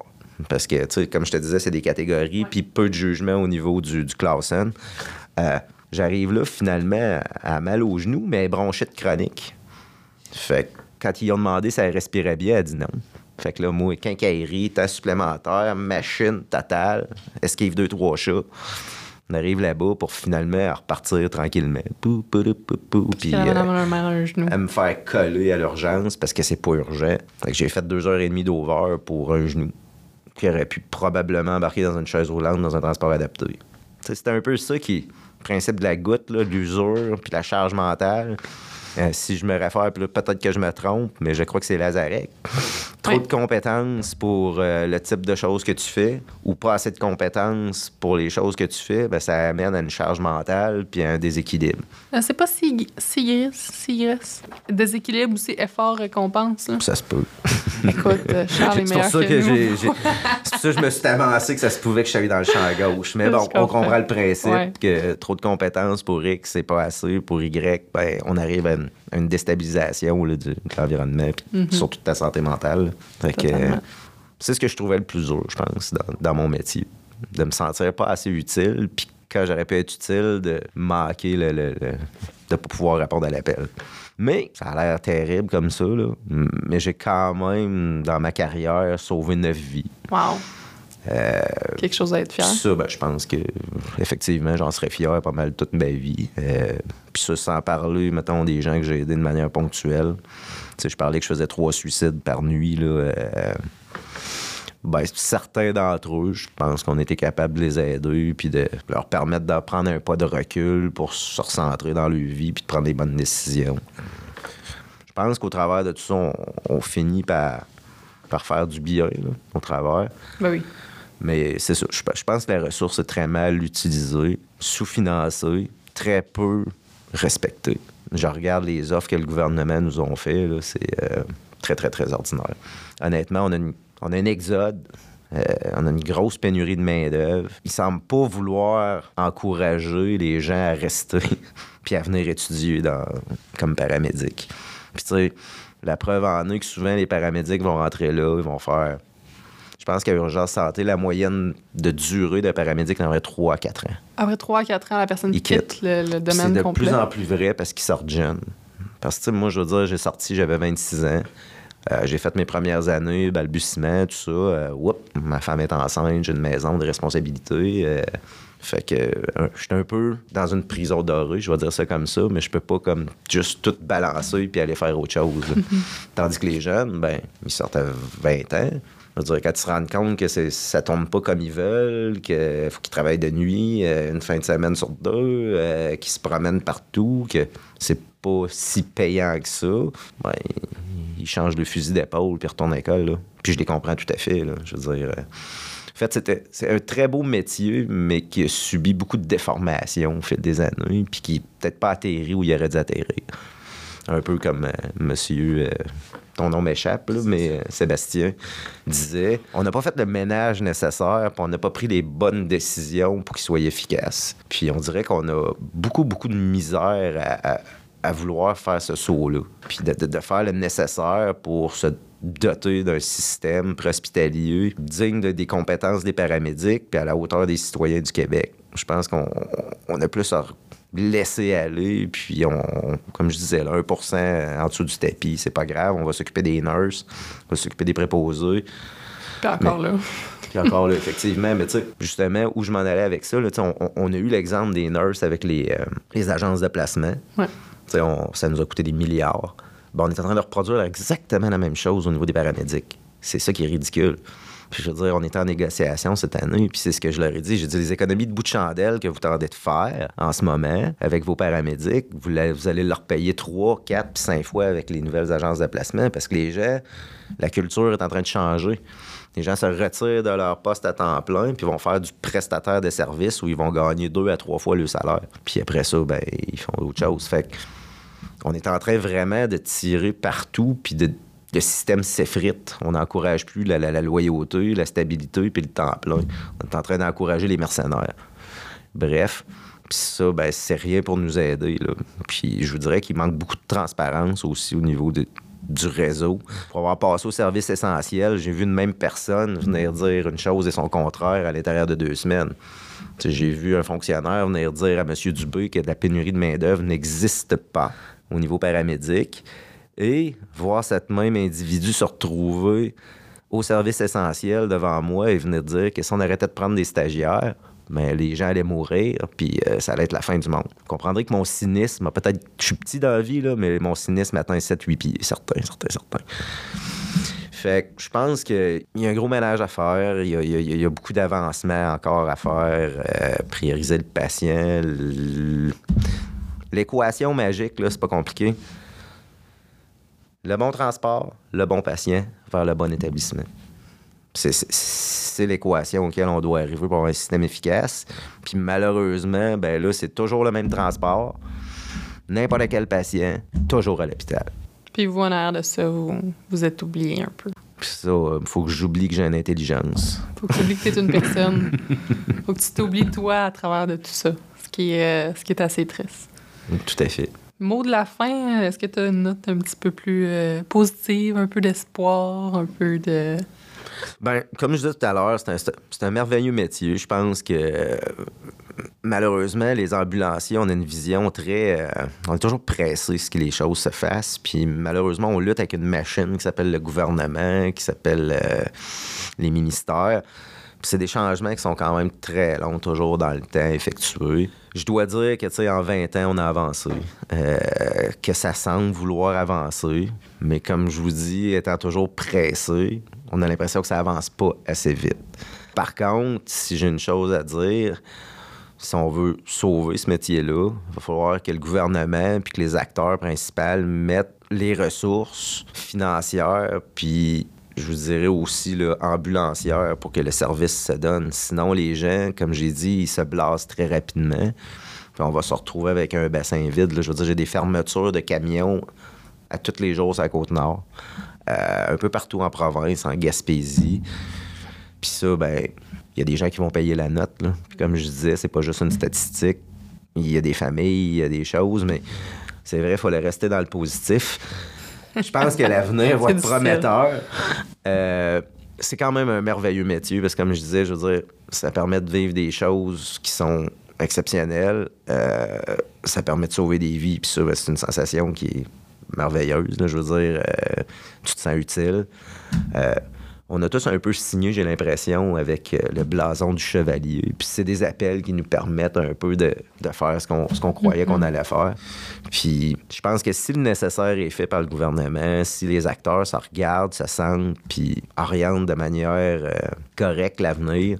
Parce que, tu sais, comme je te disais, c'est des catégories, puis peu de jugement au niveau du, du classen. Euh, J'arrive là, finalement, à mal au genou, mais bronchite chronique. Fait que quand ils ont demandé si elle respirait bien, elle a dit non. Fait que là, moi, quincaillerie, temps supplémentaire, machine totale, esquive deux, trois chats. On arrive là-bas pour finalement repartir tranquillement. Pou, pou, pou, pou, pou. Puis, euh, à me faire coller à l'urgence parce que c'est pas urgent. Fait que j'ai fait deux heures et demie d'over pour un genou qui aurait pu probablement embarquer dans une chaise roulante dans un transport adapté. C'était un peu ça qui le principe de la goutte, là, l'usure, puis la charge mentale. Euh, si je me réfère, peut-être que je me trompe, mais je crois que c'est Lazarek. [laughs] Trop Oui. de compétences pour euh, le type de choses que tu fais ou pas assez de compétences pour les choses que tu fais, ben, ça amène à une charge mentale puis à un déséquilibre. Euh, C'est pas si Sigris, Sigris. Déséquilibre aussi, effort, récompense. Là. Ça se peut. [laughs] Écoute, Charles est C'est pour ça que, C'est pour ça que je me suis avancé que ça se pouvait que je sois dans le champ à gauche. Mais [laughs] bon, on comprend le principe Ouais. que trop de compétences pour X, c'est pas assez. Pour Y, ben, on arrive à une, à une déstabilisation là, de l'environnement, puis surtout de ta santé mentale. Euh, c'est ce que je trouvais le plus dur, je pense, dans, dans mon métier. De me sentir pas assez utile, puis quand j'aurais pu être utile, de manquer le, le- le- de pas pouvoir répondre à l'appel. Mais ça a l'air terrible comme ça, là. Mais j'ai quand même, dans ma carrière, sauvé neuf vies. Wow. Quelque chose à être fier. Ça, ben, je pense que effectivement, j'en serais fier pas mal toute ma vie. Euh, puis ça, sans parler, mettons, des gens que j'ai aidés de manière ponctuelle. Tu sais, je parlais que je faisais trois suicides par nuit, là. euh, ben, certains d'entre eux, je pense qu'on était capable de les aider puis de leur permettre de prendre un pas de recul pour se recentrer dans leur vie puis de prendre des bonnes décisions. Je pense qu'au travers de tout ça, on, on finit par, par faire du bien, là, au travers. Ben oui. Mais c'est ça. Je, je pense que la ressource est très mal utilisée, sous-financée, très peu respectée. Je regarde les offres que le gouvernement nous ont fait, c'est euh, très, très, très ordinaire. Honnêtement, on a, une- on a un exode. euh, on a une grosse pénurie de main-d'œuvre. Ils semblent pas vouloir encourager les gens à rester [laughs] puis à venir étudier comme paramédic. Puis, tu sais, la preuve en est que souvent, les paramédics vont rentrer là, ils vont faire pense qu'à Urgence Santé, la moyenne de durée de paramédic en aurait 3 à 4 ans. Après 3 à 4 ans, la personne quitte, quitte. le, le Puis C'est domaine de complet. plus en plus vrai parce qu'ils sortent jeunes. Parce que, moi, je veux dire, j'ai sorti, j'avais 26 ans. Euh, j'ai fait mes premières années, balbutiement, tout ça. Euh, whoop, ma femme est enceinte, j'ai une maison de responsabilité. euh, fait que je suis un peu dans une prison dorée, je vais dire ça comme ça, mais je peux pas comme juste tout balancer puis aller faire autre chose. [laughs] Tandis que les jeunes, ben, ils sortent à 20 ans. Quand ils se rendent compte que ça tombe pas comme ils veulent, qu'il faut qu'ils travaillent de nuit, euh, une fin de semaine sur deux, euh, qu'ils se promènent partout, que c'est pas si payant que ça, ben, ils changent le fusil d'épaule puis retournent à l'école. Puis je les comprends tout à fait. là. Je veux dire. euh, en fait, c'était, c'est un très beau métier, mais qui a subi beaucoup de déformations au fil des années, puis qui est peut-être pas atterri où il aurait dû atterrir. Un peu comme monsieur, ton nom m'échappe, mais euh, Sébastien disait on n'a pas fait le ménage nécessaire, puis on n'a pas pris les bonnes décisions pour qu'il soit efficace. Puis on dirait qu'on a beaucoup, beaucoup de misère à, à- à vouloir faire ce saut-là, puis de, de- de faire le nécessaire pour se doter d'un système préhospitalier digne de- des compétences des paramédics, puis à la hauteur des citoyens du Québec. Je pense qu'on on a plus à laisser aller, puis on, comme je disais, là, 1% en dessous du tapis, c'est pas grave, on va s'occuper des nurses, on va s'occuper des préposés. Puis encore là. Puis encore là, effectivement, mais tu sais, justement, où je m'en allais avec ça, là, on, on a eu l'exemple des nurses avec les, euh, les agences de placement. Ouais. On- ça nous a coûté des milliards. Bon, on est en train de reproduire exactement la même chose au niveau des paramédics. C'est ça qui est ridicule. Puis je veux dire, on était en négociation cette année, puis c'est ce que je leur ai dit. J'ai dit, les économies de bout de chandelle que vous tentez de faire en ce moment avec vos paramédics, vous, allez leur payer trois, quatre, puis cinq fois avec les nouvelles agences de placement parce que les gens, la culture est en train de changer. Les gens se retirent de leur poste à temps plein, puis vont faire du prestataire de service où ils vont gagner deux à trois fois le salaire. Puis après ça, ben, ils font autre chose. Fait on est en train vraiment de tirer partout, puis de, le système s'effrite. On n'encourage plus la, loyauté, la stabilité, puis le temps plein. On est en train d'encourager les mercenaires. Bref, puis ça, ben, c'est rien pour nous aider. Puis je vous dirais qu'il manque beaucoup de transparence aussi au niveau du réseau. Pour avoir passé au service essentiel, j'ai vu une même personne venir dire une chose et son contraire à l'intérieur de deux semaines. J'ai vu un fonctionnaire venir dire à M. Dubé que la pénurie de main-d'œuvre n'existe pas au niveau paramédic et voir cette même individu se retrouver au service essentiel devant moi et venir dire que si on arrêtait de prendre des stagiaires, mais les gens allaient mourir, puis euh, ça allait être la fin du monde. Vous comprendrez que mon cynisme, peut-être, je suis petit dans la vie, là, mais mon cynisme atteint 7-8 pieds, certain, certain, certain. Fait que je pense qu'il y a un gros ménage à faire, il y a, beaucoup d'avancements encore à faire, euh, prioriser le patient. L'équation magique, là, c'est pas compliqué. Le bon transport, le bon patient vers le bon établissement. C'est l'équation auquel on doit arriver pour avoir un système efficace. Puis malheureusement, ben là, c'est toujours le même transport. N'importe quel patient, toujours à l'hôpital. Puis vous, en arrière de ça, vous, êtes oublié un peu. Puis ça, il euh, faut que j'oublie que j'ai une intelligence. faut que tu oublies que tu es une personne. faut que tu t'oublies toi à travers de tout ça, ce qui est, euh, ce qui est assez triste. Tout à fait. Mot de la fin, est-ce que tu as une note un petit peu plus euh, positive, un peu d'espoir, un peu de... Ben, comme je disais tout à l'heure, c'est un, merveilleux métier. Je pense que malheureusement, les ambulanciers, on a une vision très. Euh, on est toujours pressé ce que les choses se fassent. Puis malheureusement, on lutte avec une machine qui s'appelle le gouvernement, qui s'appelle euh, les ministères. C'est des changements qui sont quand même très longs, toujours dans le temps effectués. Je dois dire que, tu sais, en 20 ans, on a avancé. Euh, que ça semble vouloir avancer. Mais comme je vous dis, étant toujours pressé, on a l'impression que ça avance pas assez vite. Par contre, si j'ai une chose à dire, si on veut sauver ce métier-là, il va falloir que le gouvernement puis que les acteurs principaux mettent les ressources financières puis je vous dirais aussi là, ambulancières pour que le service se donne. Sinon, les gens, comme j'ai dit, ils se blasent très rapidement. Puis on va se retrouver avec un bassin vide. Je veux dire, j'ai des fermetures de camions à tous les jours sur la Côte-Nord. Euh, un peu partout en province, en Gaspésie. Puis ça, ben, il y a des gens qui vont payer la note. comme je disais, c'est pas juste une statistique. Il y a des familles, il y a des choses, mais c'est vrai, il fallait rester dans le positif. Je pense que l'avenir [laughs] va être prometteur. Euh, c'est quand même un merveilleux métier parce que, comme je disais, je veux dire, ça permet de vivre des choses qui sont exceptionnelles. Euh, ça permet de sauver des vies. Puis ça, ben, c'est une sensation qui est merveilleuse. je veux dire, euh, tu te sens utile. Euh, on a tous un peu signé, j'ai l'impression, avec euh, le blason du chevalier. Puis c'est des appels qui nous permettent un peu de, faire ce qu'on croyait qu'on mm-hmm. allait faire. Puis je pense que si le nécessaire est fait par le gouvernement, si les acteurs ça regardent, ça sentent, puis orientent de manière correcte l'avenir,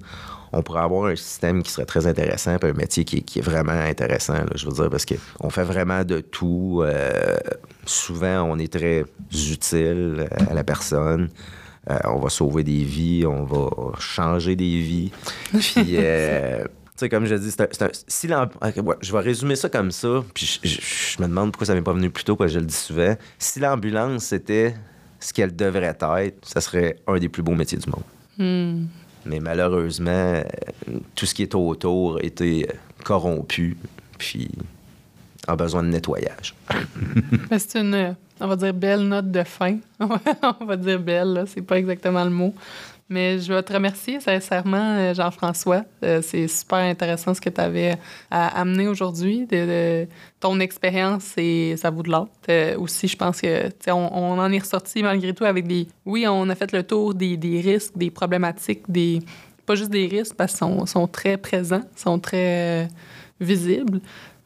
on pourrait avoir un système qui serait très intéressant, puis un métier qui, est vraiment intéressant, je veux dire, parce qu'on fait vraiment de tout. Euh, souvent, on est très utile à la personne. Euh, on va sauver des vies, on va changer des vies. [laughs] Puis, euh, tu sais, comme je dis, c'est un, si je vais résumer ça comme ça, puis je, me demande pourquoi ça m'est pas venu plus tôt, parce que je le dis souvent. Si l'ambulance c'était ce qu'elle devrait être, ça serait un des plus beaux métiers du monde. Hmm. Mais malheureusement, euh, tout ce qui est autour était corrompu, puis a besoin de nettoyage. [laughs] c'est une, on va dire, belle note de fin. [laughs] on va dire belle, c'est pas exactement le mot. Mais je veux te remercier sincèrement, euh, Jean-François. Euh, c'est super intéressant ce que tu avais à amener aujourd'hui. De, ton expérience, et ça vaut de l'autre. aussi, je pense que on, en est ressorti malgré tout avec des. Oui, on a fait le tour des, risques, des problématiques, des pas juste des risques parce qu'ils sont, sont, très présents, sont très euh, visibles,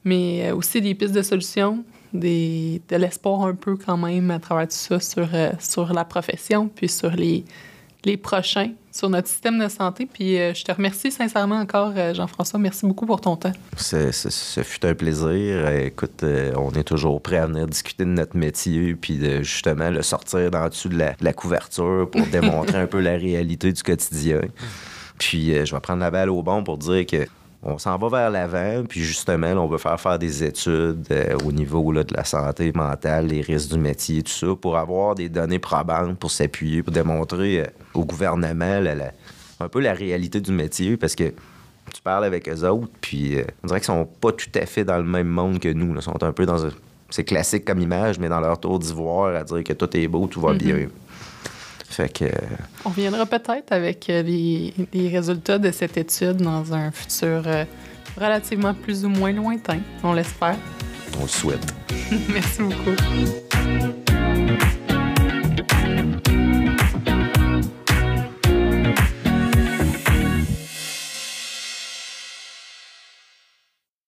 mais aussi des pistes de solutions, des, de l'espoir un peu quand même à travers tout ça sur, sur la profession, puis sur les les prochains sur notre système de santé. Puis euh, je te remercie sincèrement encore, euh, Jean-François. Merci beaucoup pour ton temps. ce fut un plaisir. Écoute, on est toujours prêt à venir discuter de notre métier, puis de justement le sortir dans dessus de la, couverture pour [laughs] démontrer un peu la réalité du quotidien. Puis je vais prendre la balle au bon pour dire que on s'en va vers l'avant, puis justement, on veut faire faire des études euh, au niveau de la santé mentale, les risques du métier, tout ça, pour avoir des données probantes, pour s'appuyer, pour démontrer euh, au gouvernement un peu la réalité du métier, parce que tu parles avec eux autres, puis euh, on dirait qu'ils sont pas tout à fait dans le même monde que nous. Ils sont un peu dans... C'est classique comme image, mais dans leur tour d'ivoire, à dire que tout est beau, tout va mm-hmm. bien. Fait On reviendra peut-être avec euh, les, résultats de cette étude dans un futur euh, relativement plus ou moins lointain, on l'espère. On le souhaite. [laughs] Merci beaucoup.